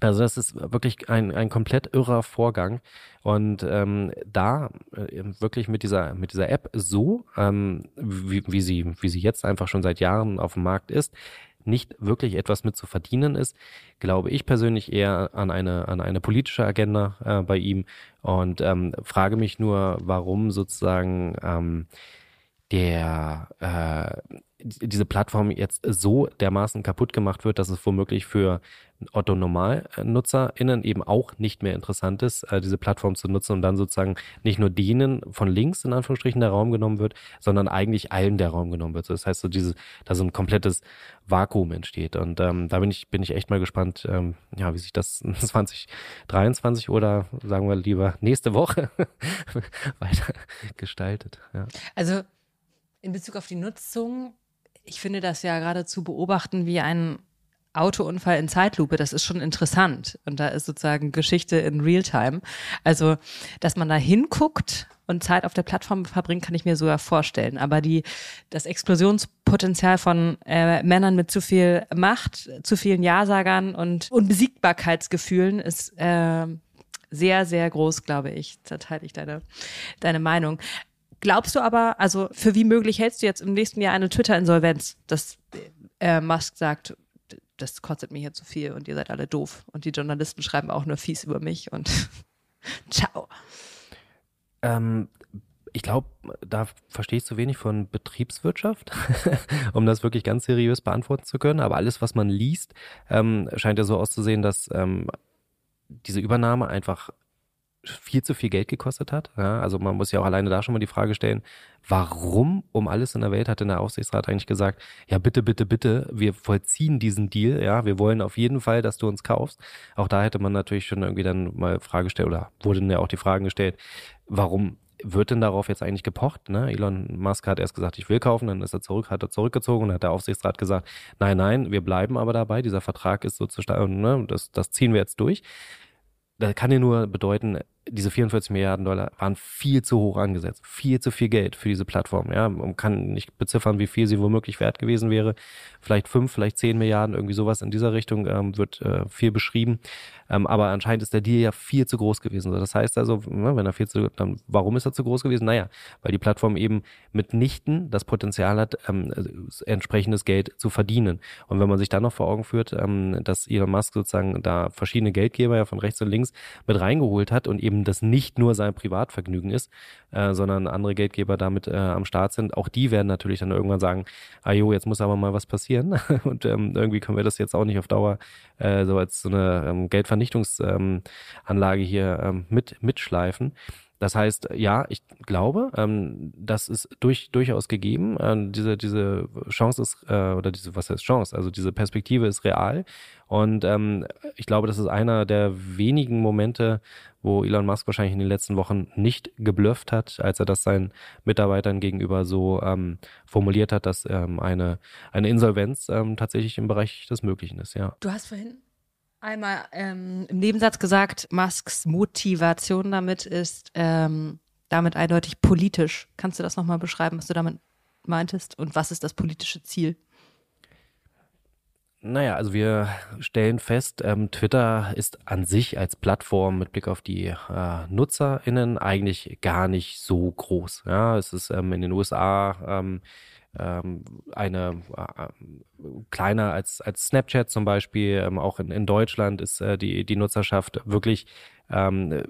also das ist wirklich ein, ein komplett irrer Vorgang. Und ähm, da äh, wirklich mit dieser, mit dieser App so, ähm, wie, wie, sie, wie sie jetzt einfach schon seit Jahren auf dem Markt ist, nicht wirklich etwas mit zu verdienen ist, glaube ich persönlich eher an eine, an eine politische Agenda äh, bei ihm und ähm, frage mich nur, warum sozusagen ähm, der äh, diese Plattform jetzt so dermaßen kaputt gemacht wird, dass es womöglich für Otto NormalnutzerInnen eben auch nicht mehr interessant ist, äh, diese Plattform zu nutzen und dann sozusagen nicht nur denen von links in Anführungsstrichen der Raum genommen wird, sondern eigentlich allen der Raum genommen wird. das heißt, so dieses, da so ein komplettes Vakuum entsteht. Und ähm, da bin ich, bin ich echt mal gespannt, ähm, ja, wie sich das 2023 oder sagen wir lieber nächste Woche weiter gestaltet. Ja.
Also in Bezug auf die Nutzung, ich finde das ja gerade zu beobachten wie ein Autounfall in Zeitlupe, das ist schon interessant. Und da ist sozusagen Geschichte in Realtime. Also, dass man da hinguckt und Zeit auf der Plattform verbringt, kann ich mir sogar vorstellen. Aber die, das Explosionspotenzial von äh, Männern mit zu viel Macht, zu vielen Ja-Sagern und Unbesiegbarkeitsgefühlen ist äh, sehr, sehr groß, glaube ich. Da teile ich deine, deine Meinung. Glaubst du aber, also für wie möglich hältst du jetzt im nächsten Jahr eine Twitter-Insolvenz, dass äh, Musk sagt, das kostet mir hier zu viel und ihr seid alle doof und die Journalisten schreiben auch nur fies über mich und ciao.
Ähm, ich glaube, da verstehe ich zu wenig von Betriebswirtschaft, um das wirklich ganz seriös beantworten zu können. Aber alles, was man liest, ähm, scheint ja so auszusehen, dass ähm, diese Übernahme einfach viel zu viel Geld gekostet hat. Ja, also man muss ja auch alleine da schon mal die Frage stellen, warum um alles in der Welt hat denn der Aufsichtsrat eigentlich gesagt, ja bitte, bitte, bitte, wir vollziehen diesen Deal, ja, wir wollen auf jeden Fall, dass du uns kaufst. Auch da hätte man natürlich schon irgendwie dann mal Frage gestellt oder wurden ja auch die Fragen gestellt, warum wird denn darauf jetzt eigentlich gepocht? Ne? Elon Musk hat erst gesagt, ich will kaufen, dann ist er zurück, hat er zurückgezogen und hat der Aufsichtsrat gesagt, nein, nein, wir bleiben aber dabei, dieser Vertrag ist sozusagen, ne, das, das ziehen wir jetzt durch. Da kann ja nur bedeuten, diese 44 Milliarden Dollar waren viel zu hoch angesetzt, viel zu viel Geld für diese Plattform. Ja, man kann nicht beziffern, wie viel sie womöglich wert gewesen wäre. Vielleicht fünf, vielleicht zehn Milliarden, irgendwie sowas in dieser Richtung ähm, wird äh, viel beschrieben. Ähm, aber anscheinend ist der Deal ja viel zu groß gewesen. Das heißt also, ne, wenn er viel zu, dann warum ist er zu groß gewesen? Naja, weil die Plattform eben mitnichten das Potenzial hat, ähm, entsprechendes Geld zu verdienen. Und wenn man sich dann noch vor Augen führt, ähm, dass Elon Musk sozusagen da verschiedene Geldgeber ja von rechts und links mit reingeholt hat und eben eben das nicht nur sein Privatvergnügen ist, äh, sondern andere Geldgeber damit äh, am Start sind. Auch die werden natürlich dann irgendwann sagen, ah jo, jetzt muss aber mal was passieren und ähm, irgendwie können wir das jetzt auch nicht auf Dauer äh, so als so eine ähm, Geldvernichtungsanlage ähm, hier ähm, mit mitschleifen. Das heißt, ja, ich glaube, ähm, das ist durch, durchaus gegeben. Ähm, diese, diese Chance ist, äh, oder diese, was heißt Chance? Also diese Perspektive ist real. Und ähm, ich glaube, das ist einer der wenigen Momente, wo Elon Musk wahrscheinlich in den letzten Wochen nicht geblufft hat, als er das seinen Mitarbeitern gegenüber so ähm, formuliert hat, dass ähm, eine, eine Insolvenz ähm, tatsächlich im Bereich des Möglichen ist, ja.
Du hast vorhin einmal ähm, im Nebensatz gesagt, Musks Motivation damit ist ähm, damit eindeutig politisch. Kannst du das nochmal beschreiben, was du damit meintest? Und was ist das politische Ziel?
Naja, also wir stellen fest, ähm, Twitter ist an sich als Plattform mit Blick auf die äh, NutzerInnen eigentlich gar nicht so groß. Ja, es ist ähm, in den USA ähm, ähm, eine äh, kleiner als, als Snapchat zum Beispiel. Ähm, auch in, in Deutschland ist äh, die, die Nutzerschaft wirklich ähm,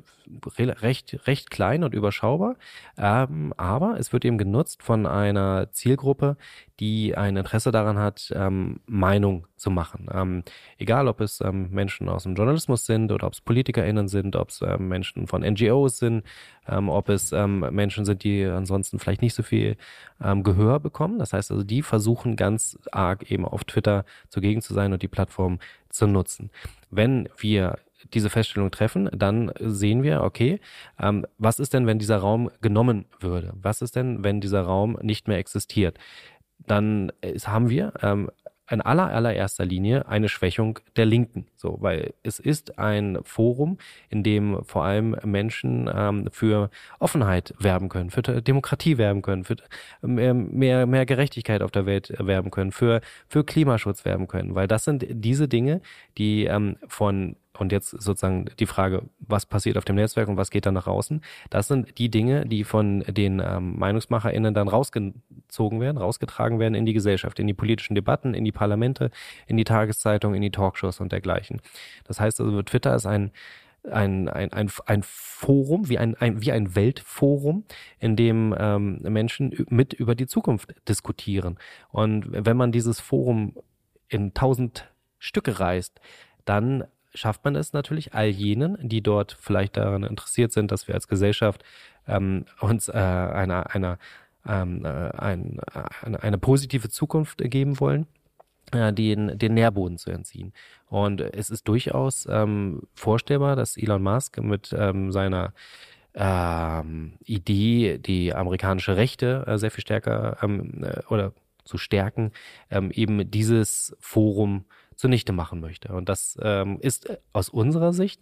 recht, recht klein und überschaubar. Ähm, aber es wird eben genutzt von einer Zielgruppe, die ein Interesse daran hat, ähm, Meinung zu machen. Ähm, egal, ob es ähm, Menschen aus dem Journalismus sind oder ob es PolitikerInnen sind, ob es ähm, Menschen von NGOs sind, ähm, ob es ähm, Menschen sind, die ansonsten vielleicht nicht so viel ähm, Gehör bekommen. Das heißt also, die versuchen ganz arg eben auf Twitter zugegen zu sein und die Plattform zu nutzen. Wenn wir diese Feststellung treffen, dann sehen wir, okay, ähm, was ist denn, wenn dieser Raum genommen würde? Was ist denn, wenn dieser Raum nicht mehr existiert? Dann ist, haben wir ähm, in aller, allererster Linie eine Schwächung der Linken. So, weil es ist ein Forum, in dem vor allem Menschen ähm, für Offenheit werben können, für Demokratie werben können, für mehr, mehr, mehr Gerechtigkeit auf der Welt werben können, für, für Klimaschutz werben können. Weil das sind diese Dinge, die ähm, von und jetzt sozusagen die Frage, was passiert auf dem Netzwerk und was geht dann nach außen, das sind die Dinge, die von den ähm, MeinungsmacherInnen dann rausgezogen werden, rausgetragen werden in die Gesellschaft, in die politischen Debatten, in die Parlamente, in die Tageszeitungen, in die Talkshows und dergleichen. Das heißt also, Twitter ist ein ein, ein, ein, ein Forum, wie ein, ein, wie ein Weltforum, in dem ähm, Menschen mit über die Zukunft diskutieren. Und wenn man dieses Forum in tausend Stücke reißt, dann schafft man es natürlich all jenen, die dort vielleicht daran interessiert sind, dass wir als Gesellschaft ähm, uns äh, einer, einer, ähm, äh, ein, eine, eine positive Zukunft geben wollen, äh, den, den Nährboden zu entziehen. Und es ist durchaus ähm, vorstellbar, dass Elon Musk mit ähm, seiner ähm, Idee, die amerikanische Rechte äh, sehr viel stärker ähm, äh, oder zu stärken, ähm, eben dieses Forum zunichte machen möchte. Und das ähm, ist aus unserer Sicht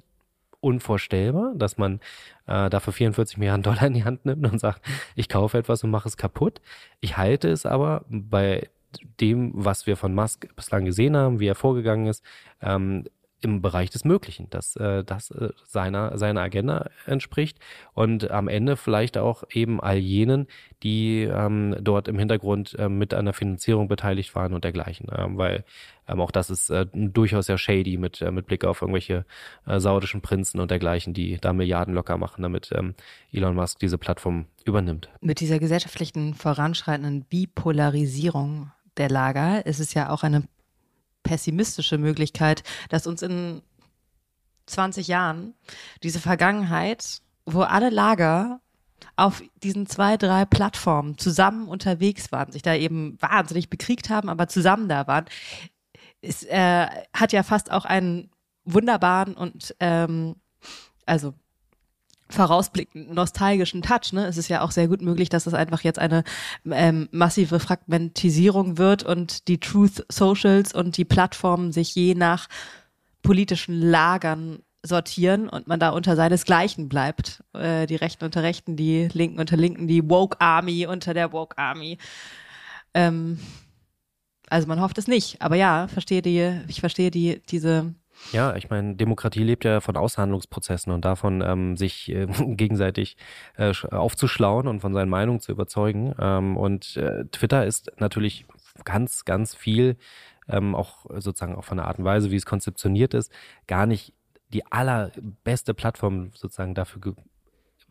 unvorstellbar, dass man äh, dafür 44 Milliarden Dollar in die Hand nimmt und sagt, ich kaufe etwas und mache es kaputt. Ich halte es aber bei dem, was wir von Musk bislang gesehen haben, wie er vorgegangen ist, ähm, im Bereich des Möglichen, dass äh, das äh, seiner, seiner Agenda entspricht und am Ende vielleicht auch eben all jenen, die ähm, dort im Hintergrund äh, mit der Finanzierung beteiligt waren und dergleichen. Ähm, weil ähm, auch das ist äh, durchaus sehr shady mit, äh, mit Blick auf irgendwelche äh, saudischen Prinzen und dergleichen, die da Milliarden locker machen, damit ähm, Elon Musk diese Plattform übernimmt.
Mit dieser gesellschaftlichen voranschreitenden Bipolarisierung der Lager ist es ja auch eine pessimistische Möglichkeit, dass uns in 20 Jahren diese Vergangenheit, wo alle Lager auf diesen zwei, drei Plattformen zusammen unterwegs waren, sich da eben wahnsinnig bekriegt haben, aber zusammen da waren, es äh, hat ja fast auch einen wunderbaren und ähm, also vorausblickenden nostalgischen Touch. Ne? Es ist ja auch sehr gut möglich, dass es einfach jetzt eine ähm, massive Fragmentisierung wird und die Truth Socials und die Plattformen sich je nach politischen Lagern sortieren und man da unter seinesgleichen bleibt. Äh, die Rechten unter Rechten, die Linken unter Linken, die Woke Army unter der Woke Army. Ähm, also man hofft es nicht, aber ja, verstehe die, ich verstehe die, diese
ja, ich meine, Demokratie lebt ja von Aushandlungsprozessen und davon, ähm, sich äh, gegenseitig äh, aufzuschlauen und von seinen Meinungen zu überzeugen. Ähm, und äh, Twitter ist natürlich ganz, ganz viel, ähm, auch sozusagen auch von der Art und Weise, wie es konzeptioniert ist, gar nicht die allerbeste Plattform sozusagen dafür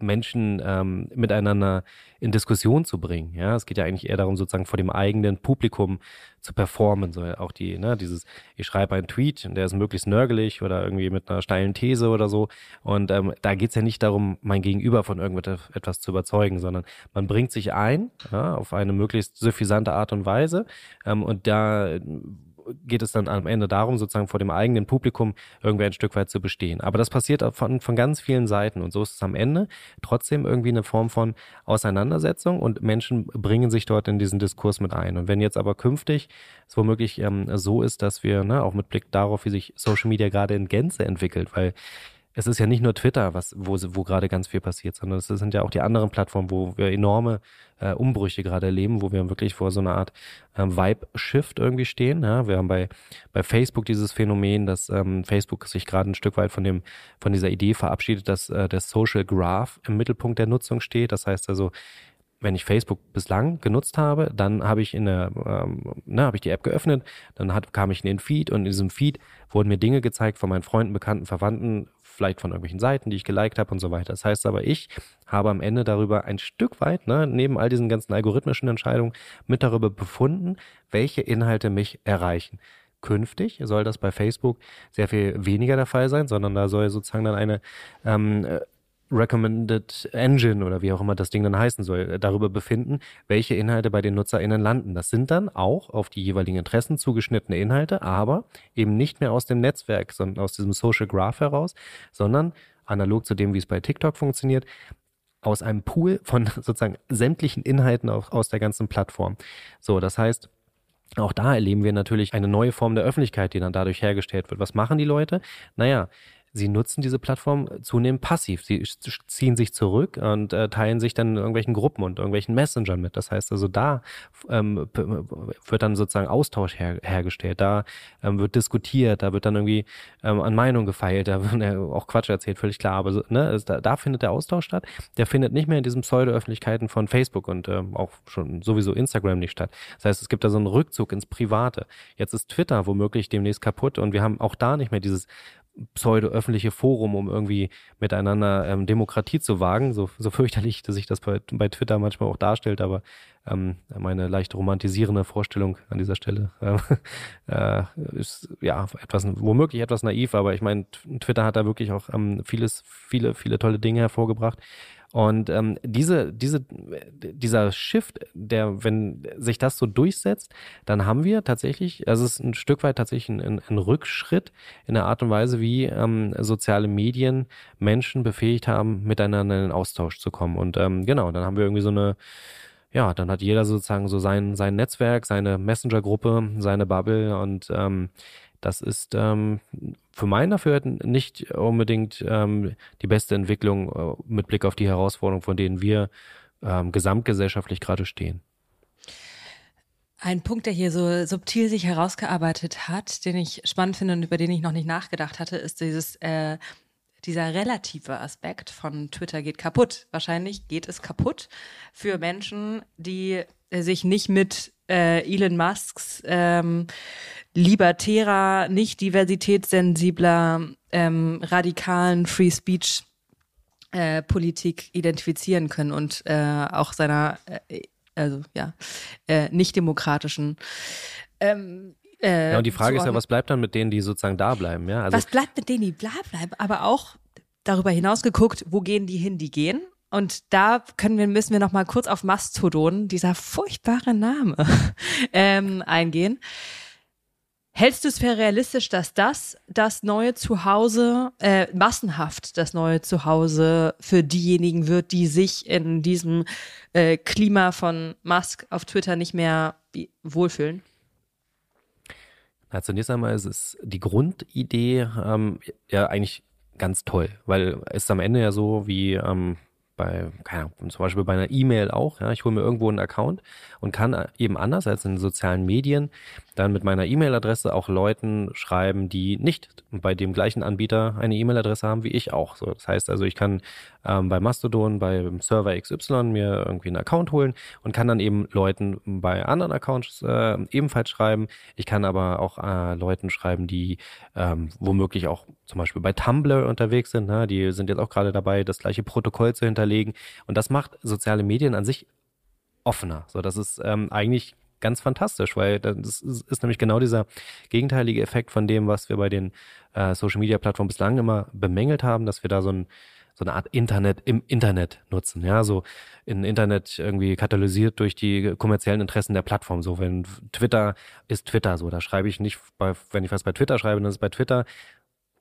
Menschen ähm, miteinander in Diskussion zu bringen. Ja, es geht ja eigentlich eher darum, sozusagen vor dem eigenen Publikum zu performen. So auch die, ne, dieses, ich schreibe einen Tweet, der ist möglichst nörgelig oder irgendwie mit einer steilen These oder so. Und ähm, da geht's ja nicht darum, mein Gegenüber von irgendetwas zu überzeugen, sondern man bringt sich ein ja, auf eine möglichst suffisante Art und Weise. Ähm, und da geht es dann am Ende darum, sozusagen vor dem eigenen Publikum irgendwie ein Stück weit zu bestehen. Aber das passiert von, von ganz vielen Seiten und so ist es am Ende trotzdem irgendwie eine Form von Auseinandersetzung und Menschen bringen sich dort in diesen Diskurs mit ein. Und wenn jetzt aber künftig es womöglich ähm, so ist, dass wir, ne, auch mit Blick darauf, wie sich Social Media gerade in Gänze entwickelt, weil es ist ja nicht nur Twitter, was, wo, wo gerade ganz viel passiert, sondern es sind ja auch die anderen Plattformen, wo wir enorme äh, Umbrüche gerade erleben, wo wir wirklich vor so einer Art ähm, Vibe-Shift irgendwie stehen. Ja? Wir haben bei, bei Facebook dieses Phänomen, dass ähm, Facebook sich gerade ein Stück weit von dem, von dieser Idee verabschiedet, dass äh, der Social Graph im Mittelpunkt der Nutzung steht. Das heißt also, wenn ich Facebook bislang genutzt habe, dann habe ich in der, ähm, ne, habe ich die App geöffnet, dann hat, kam ich in den Feed und in diesem Feed wurden mir Dinge gezeigt von meinen Freunden, Bekannten, Verwandten, vielleicht von irgendwelchen Seiten, die ich geliked habe und so weiter. Das heißt aber, ich habe am Ende darüber ein Stück weit, ne, neben all diesen ganzen algorithmischen Entscheidungen, mit darüber befunden, welche Inhalte mich erreichen. Künftig soll das bei Facebook sehr viel weniger der Fall sein, sondern da soll sozusagen dann eine ähm, Recommended Engine oder wie auch immer das Ding dann heißen soll, äh, darüber befinden, welche Inhalte bei den NutzerInnen landen. Das sind dann auch auf die jeweiligen Interessen zugeschnittene Inhalte, aber eben nicht mehr aus dem Netzwerk, sondern aus diesem Social Graph heraus, sondern analog zu dem, wie es bei TikTok funktioniert, aus einem Pool von sozusagen sämtlichen Inhalten aus der ganzen Plattform. So, das heißt, auch da erleben wir natürlich eine neue Form der Öffentlichkeit, die dann dadurch hergestellt wird. Was machen die Leute? Naja, sie nutzen diese Plattform zunehmend passiv. Sie ziehen sich zurück und äh, teilen sich dann in irgendwelchen Gruppen und irgendwelchen Messengern mit. Das heißt also, da ähm, wird dann sozusagen Austausch her hergestellt, da ähm, wird diskutiert, da wird dann irgendwie ähm, an Meinung gefeilt, da wird ja, auch Quatsch erzählt, völlig klar. Aber so, ne, da, da findet der Austausch statt. Der findet nicht mehr in diesen Pseudo-Öffentlichkeiten von Facebook und ähm, auch schon sowieso Instagram nicht statt. Das heißt, es gibt da so einen Rückzug ins Private. Jetzt ist Twitter womöglich demnächst kaputt und wir haben auch da nicht mehr dieses pseudo-öffentliche Forum, um irgendwie miteinander ähm, Demokratie zu wagen. So, so fürchterlich, dass sich das bei, bei Twitter manchmal auch darstellt, aber ähm, meine leicht romantisierende Vorstellung an dieser Stelle äh, äh, ist ja etwas womöglich etwas naiv, aber ich meine, Twitter hat da wirklich auch ähm, vieles, viele, viele tolle Dinge hervorgebracht. Und ähm, diese, diese, dieser Shift, der, wenn sich das so durchsetzt, dann haben wir tatsächlich, also es ist ein Stück weit tatsächlich ein, ein Rückschritt in der Art und Weise, wie ähm, soziale Medien Menschen befähigt haben, miteinander in den Austausch zu kommen. Und ähm, genau, dann haben wir irgendwie so eine ja, dann hat jeder sozusagen so sein, sein Netzwerk, seine Messenger-Gruppe, seine Bubble und ähm, das ist ähm, für meinen Dafürhalten nicht unbedingt ähm, die beste Entwicklung äh, mit Blick auf die Herausforderungen, von denen wir ähm, gesamtgesellschaftlich gerade stehen.
Ein Punkt, der hier so subtil sich herausgearbeitet hat, den ich spannend finde und über den ich noch nicht nachgedacht hatte, ist dieses äh, dieser relative Aspekt von Twitter geht kaputt. Wahrscheinlich geht es kaputt für Menschen, die sich nicht mit äh, Elon Musks ähm, libertärer, nicht diversitätssensibler, ähm, radikalen Free Speech äh, Politik identifizieren können und äh, auch seiner, äh, also ja, äh, nicht demokratischen ähm,
äh, ja, und die Frage ist ja, was bleibt dann mit denen, die sozusagen da bleiben? Ja,
also was bleibt mit denen, die da bleiben? Aber auch darüber hinaus geguckt, wo gehen die hin, die gehen? Und da können wir, müssen wir noch mal kurz auf Mastodon, dieser furchtbare Name, ähm, eingehen. Hältst du es für realistisch, dass das das neue Zuhause, äh, massenhaft das neue Zuhause für diejenigen wird, die sich in diesem äh, Klima von Musk auf Twitter nicht mehr wohlfühlen?
Na, zunächst einmal ist es die Grundidee ähm, ja eigentlich ganz toll, weil es am Ende ja so wie ähm, bei, keine Ahnung, zum Beispiel bei einer E-Mail auch, ja, ich hole mir irgendwo einen Account und kann eben anders als in sozialen Medien dann mit meiner E-Mail-Adresse auch Leuten schreiben, die nicht bei dem gleichen Anbieter eine E-Mail-Adresse haben wie ich auch. So, das heißt also, ich kann ähm, bei Mastodon, beim Server XY mir irgendwie einen Account holen und kann dann eben Leuten bei anderen Accounts äh, ebenfalls schreiben. Ich kann aber auch äh, Leuten schreiben, die ähm, womöglich auch zum Beispiel bei Tumblr unterwegs sind. Ne? Die sind jetzt auch gerade dabei, das gleiche Protokoll zu hinterlegen. Und das macht soziale Medien an sich offener. So, das ist ähm, eigentlich ganz fantastisch, weil das ist, nämlich genau dieser gegenteilige Effekt von dem, was wir bei den äh, Social Media Plattformen bislang immer bemängelt haben, dass wir da so ein so eine Art Internet im Internet nutzen, ja, so in Internet irgendwie katalysiert durch die kommerziellen Interessen der Plattform. So, wenn Twitter ist Twitter, so, da schreibe ich nicht bei, wenn ich was bei Twitter schreibe, dann ist es bei Twitter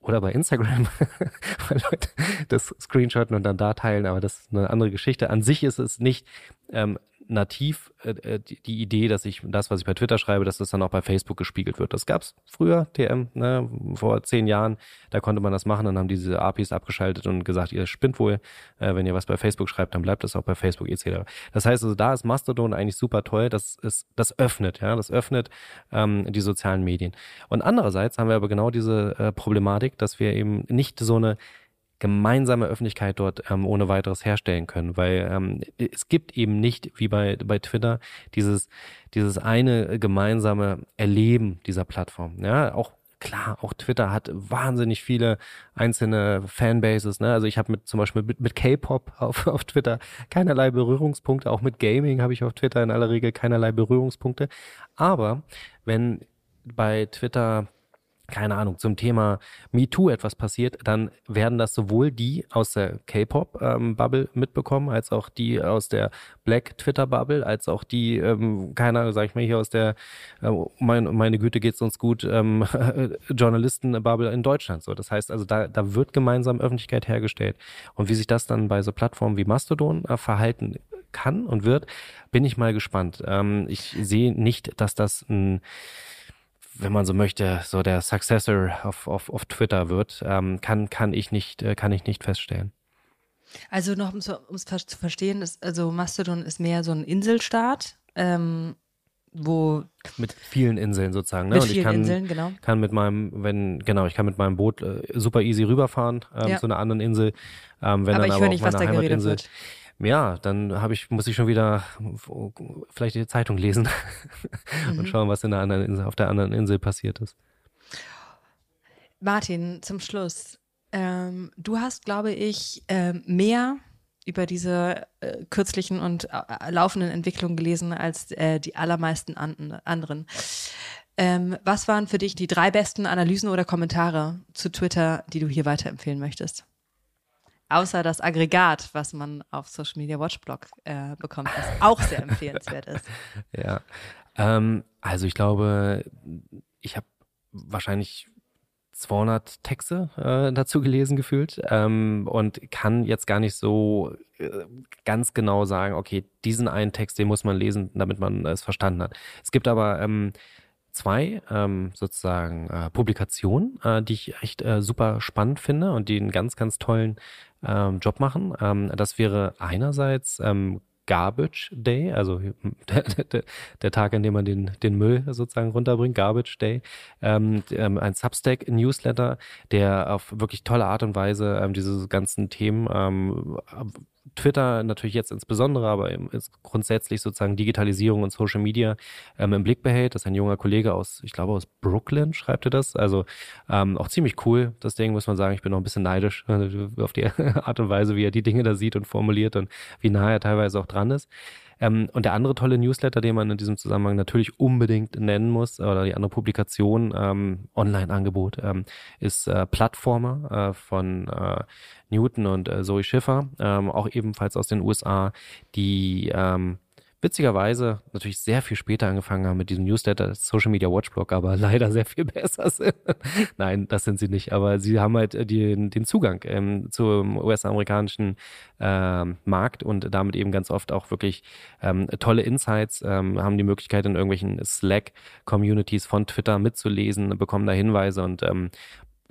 oder bei Instagram, weil Leute das screenshotten und dann da teilen, aber das ist eine andere Geschichte. An sich ist es nicht ähm, nativ äh, äh, die, die, Idee, dass ich das, was ich bei Twitter schreibe, dass das dann auch bei Facebook gespiegelt wird. Das gab's früher, TM, ne, vor zehn Jahren, da konnte man das machen, dann haben diese APIs abgeschaltet und gesagt, ihr spinnt wohl, äh, wenn ihr was bei Facebook schreibt, dann bleibt das auch bei Facebook etc. Das heißt also, da ist Mastodon eigentlich super toll, das ist, das öffnet, ja, das öffnet ähm, die sozialen Medien. Und andererseits haben wir aber genau diese äh, Problematik, dass wir eben nicht so eine gemeinsame Öffentlichkeit dort ähm, ohne weiteres herstellen können, weil ähm, es gibt eben nicht wie bei bei Twitter dieses dieses eine gemeinsame Erleben dieser Plattform. Ja, auch klar, auch Twitter hat wahnsinnig viele einzelne Fanbases. Ne? Also ich habe mit zum Beispiel mit, mit K-Pop auf, auf Twitter keinerlei Berührungspunkte. Auch mit Gaming habe ich auf Twitter in aller Regel keinerlei Berührungspunkte. Aber wenn bei Twitter keine Ahnung, zum Thema MeToo etwas passiert, dann werden das sowohl die aus der K-Pop-Bubble ähm, mitbekommen, als auch die aus der Black Twitter-Bubble, als auch die, ähm, keine Ahnung, sag ich mal hier aus der, äh, mein, meine Güte geht's uns gut, ähm, Journalisten-Bubble in Deutschland. So, das heißt also, da, da wird gemeinsam Öffentlichkeit hergestellt. Und wie sich das dann bei so Plattformen wie Mastodon äh, verhalten kann und wird, bin ich mal gespannt. Ähm, ich sehe nicht, dass das ein wenn man so möchte, so der Successor auf, auf, auf Twitter wird, ähm, kann, kann ich nicht, äh, kann ich nicht feststellen.
Also noch um es zu verstehen, ist, also Mastodon ist mehr so ein Inselstaat, ähm, wo
mit vielen Inseln sozusagen.
Ne? Mit Und ich kann, Inseln, genau.
kann mit meinem, wenn genau, ich kann mit meinem Boot äh, super easy rüberfahren ähm, ja. zu einer anderen Insel. Ähm, wenn
aber
dann
ich höre nicht, was da geredet wird
ja, dann habe ich, muss ich schon wieder vielleicht die Zeitung lesen mhm. und schauen, was in der anderen Insel, auf der anderen Insel passiert ist.
Martin, zum Schluss. Ähm, du hast, glaube ich, äh, mehr über diese äh, kürzlichen und äh, laufenden Entwicklungen gelesen als äh, die allermeisten an anderen. Ähm, was waren für dich die drei besten Analysen oder Kommentare zu Twitter, die du hier weiterempfehlen möchtest? Außer das Aggregat, was man auf Social Media Watchblog äh, bekommt, was auch sehr empfehlenswert ist.
Ja, ähm, also ich glaube, ich habe wahrscheinlich 200 Texte äh, dazu gelesen gefühlt ähm, und kann jetzt gar nicht so äh, ganz genau sagen, okay, diesen einen Text, den muss man lesen, damit man es verstanden hat. Es gibt aber ähm, zwei ähm, sozusagen äh, Publikationen, äh, die ich echt äh, super spannend finde und die einen ganz, ganz tollen ähm, Job machen. Ähm, das wäre einerseits ähm, Garbage Day, also der, der, der, Tag, an dem man den, den Müll sozusagen runterbringt, Garbage Day. Ähm, ähm, ein Substack-Newsletter, der auf wirklich tolle Art und Weise ähm, diese ganzen Themen ähm, Twitter natürlich jetzt insbesondere, aber grundsätzlich sozusagen Digitalisierung und Social Media ähm, im Blick behält. Das ist ein junger Kollege aus, ich glaube aus Brooklyn, schreibt er das. Also ähm, auch ziemlich cool, das Ding, muss man sagen. Ich bin noch ein bisschen neidisch auf die Art und Weise, wie er die Dinge da sieht und formuliert und wie nah er teilweise auch dran ist. Ähm, und der andere tolle Newsletter, den man in diesem Zusammenhang natürlich unbedingt nennen muss, oder die andere Publikation, ähm, Online-Angebot, ähm, ist äh, Plattformer äh, von äh, Newton und äh, Zoe Schiffer, ähm, auch ebenfalls aus den USA, die ähm, witzigerweise natürlich sehr viel später angefangen haben mit diesem Newsletter, Social Media Watchblog, aber leider sehr viel besser sind. Nein, das sind sie nicht, aber sie haben halt äh, den, den Zugang ähm, zum US-amerikanischen ähm, Markt und damit eben ganz oft auch wirklich ähm, tolle Insights, ähm, haben die Möglichkeit in irgendwelchen Slack-Communities von Twitter mitzulesen, bekommen da Hinweise und ähm,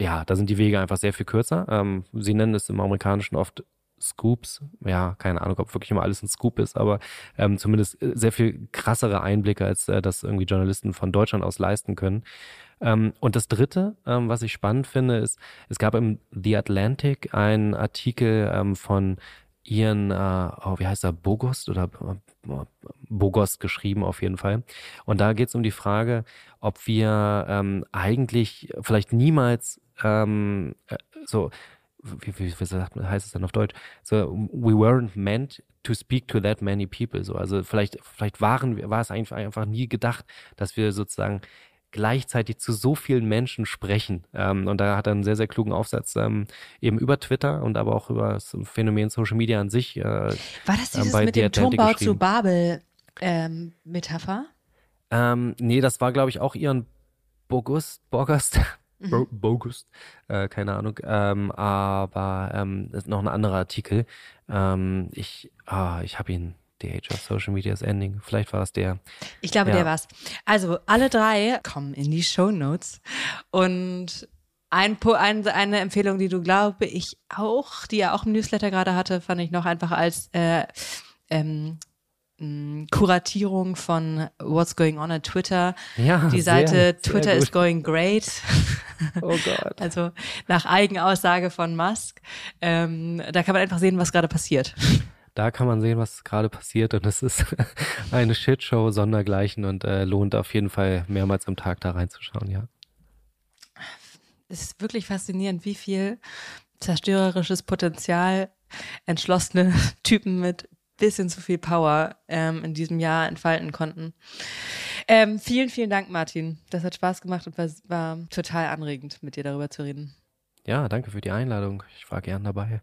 ja, da sind die Wege einfach sehr viel kürzer. Ähm, sie nennen es im Amerikanischen oft Scoops. Ja, keine Ahnung, ob wirklich immer alles ein Scoop ist, aber ähm, zumindest äh, sehr viel krassere Einblicke, als äh, das irgendwie Journalisten von Deutschland aus leisten können. Ähm, und das Dritte, ähm, was ich spannend finde, ist, es gab im The Atlantic einen Artikel ähm, von Ian, äh, oh, wie heißt er, Bogost oder äh, Bogost geschrieben auf jeden Fall. Und da geht es um die Frage, ob wir ähm, eigentlich vielleicht niemals ähm, äh, so wie, wie, wie sagt, heißt es dann auf Deutsch? So, we weren't meant to speak to that many people. So, also vielleicht, vielleicht waren war es eigentlich einfach nie gedacht, dass wir sozusagen gleichzeitig zu so vielen Menschen sprechen. Ähm, und da hat er einen sehr, sehr klugen Aufsatz ähm, eben über Twitter und aber auch über das Phänomen Social Media an sich. Äh, war
das dieses äh, mit dem Turmbau zu Babel ähm, Metapher?
Ähm, nee, das war, glaube ich, auch ihren Bogust, Bogust, Mhm. Bogus, äh, keine Ahnung. Ähm, aber ähm, ist noch ein anderer Artikel. Ähm, ich ah, ich habe ihn. The Age of Social Media is Ending. Vielleicht war es der.
Ich glaube, ja. der war's. Also alle drei kommen in die Show Notes und ein, ein, eine Empfehlung, die du glaube ich auch, die er auch im Newsletter gerade hatte, fand ich noch einfach als äh, ähm, Kuratierung von What's Going On at Twitter. Ja, die Seite sehr, Twitter sehr is going great. Oh Gott. Also nach Eigenaussage von Musk. Ähm, da kann man einfach sehen, was gerade passiert.
Da kann man sehen, was gerade passiert und es ist eine Shitshow sondergleichen und äh, lohnt auf jeden Fall mehrmals am Tag da reinzuschauen, ja.
Es ist wirklich faszinierend, wie viel zerstörerisches Potenzial entschlossene Typen mit bisschen zu viel Power ähm, in diesem Jahr entfalten konnten. Ähm, vielen, vielen Dank, Martin. Das hat Spaß gemacht und war, war total anregend, mit dir darüber zu reden.
Ja, danke für die Einladung. Ich war gern dabei.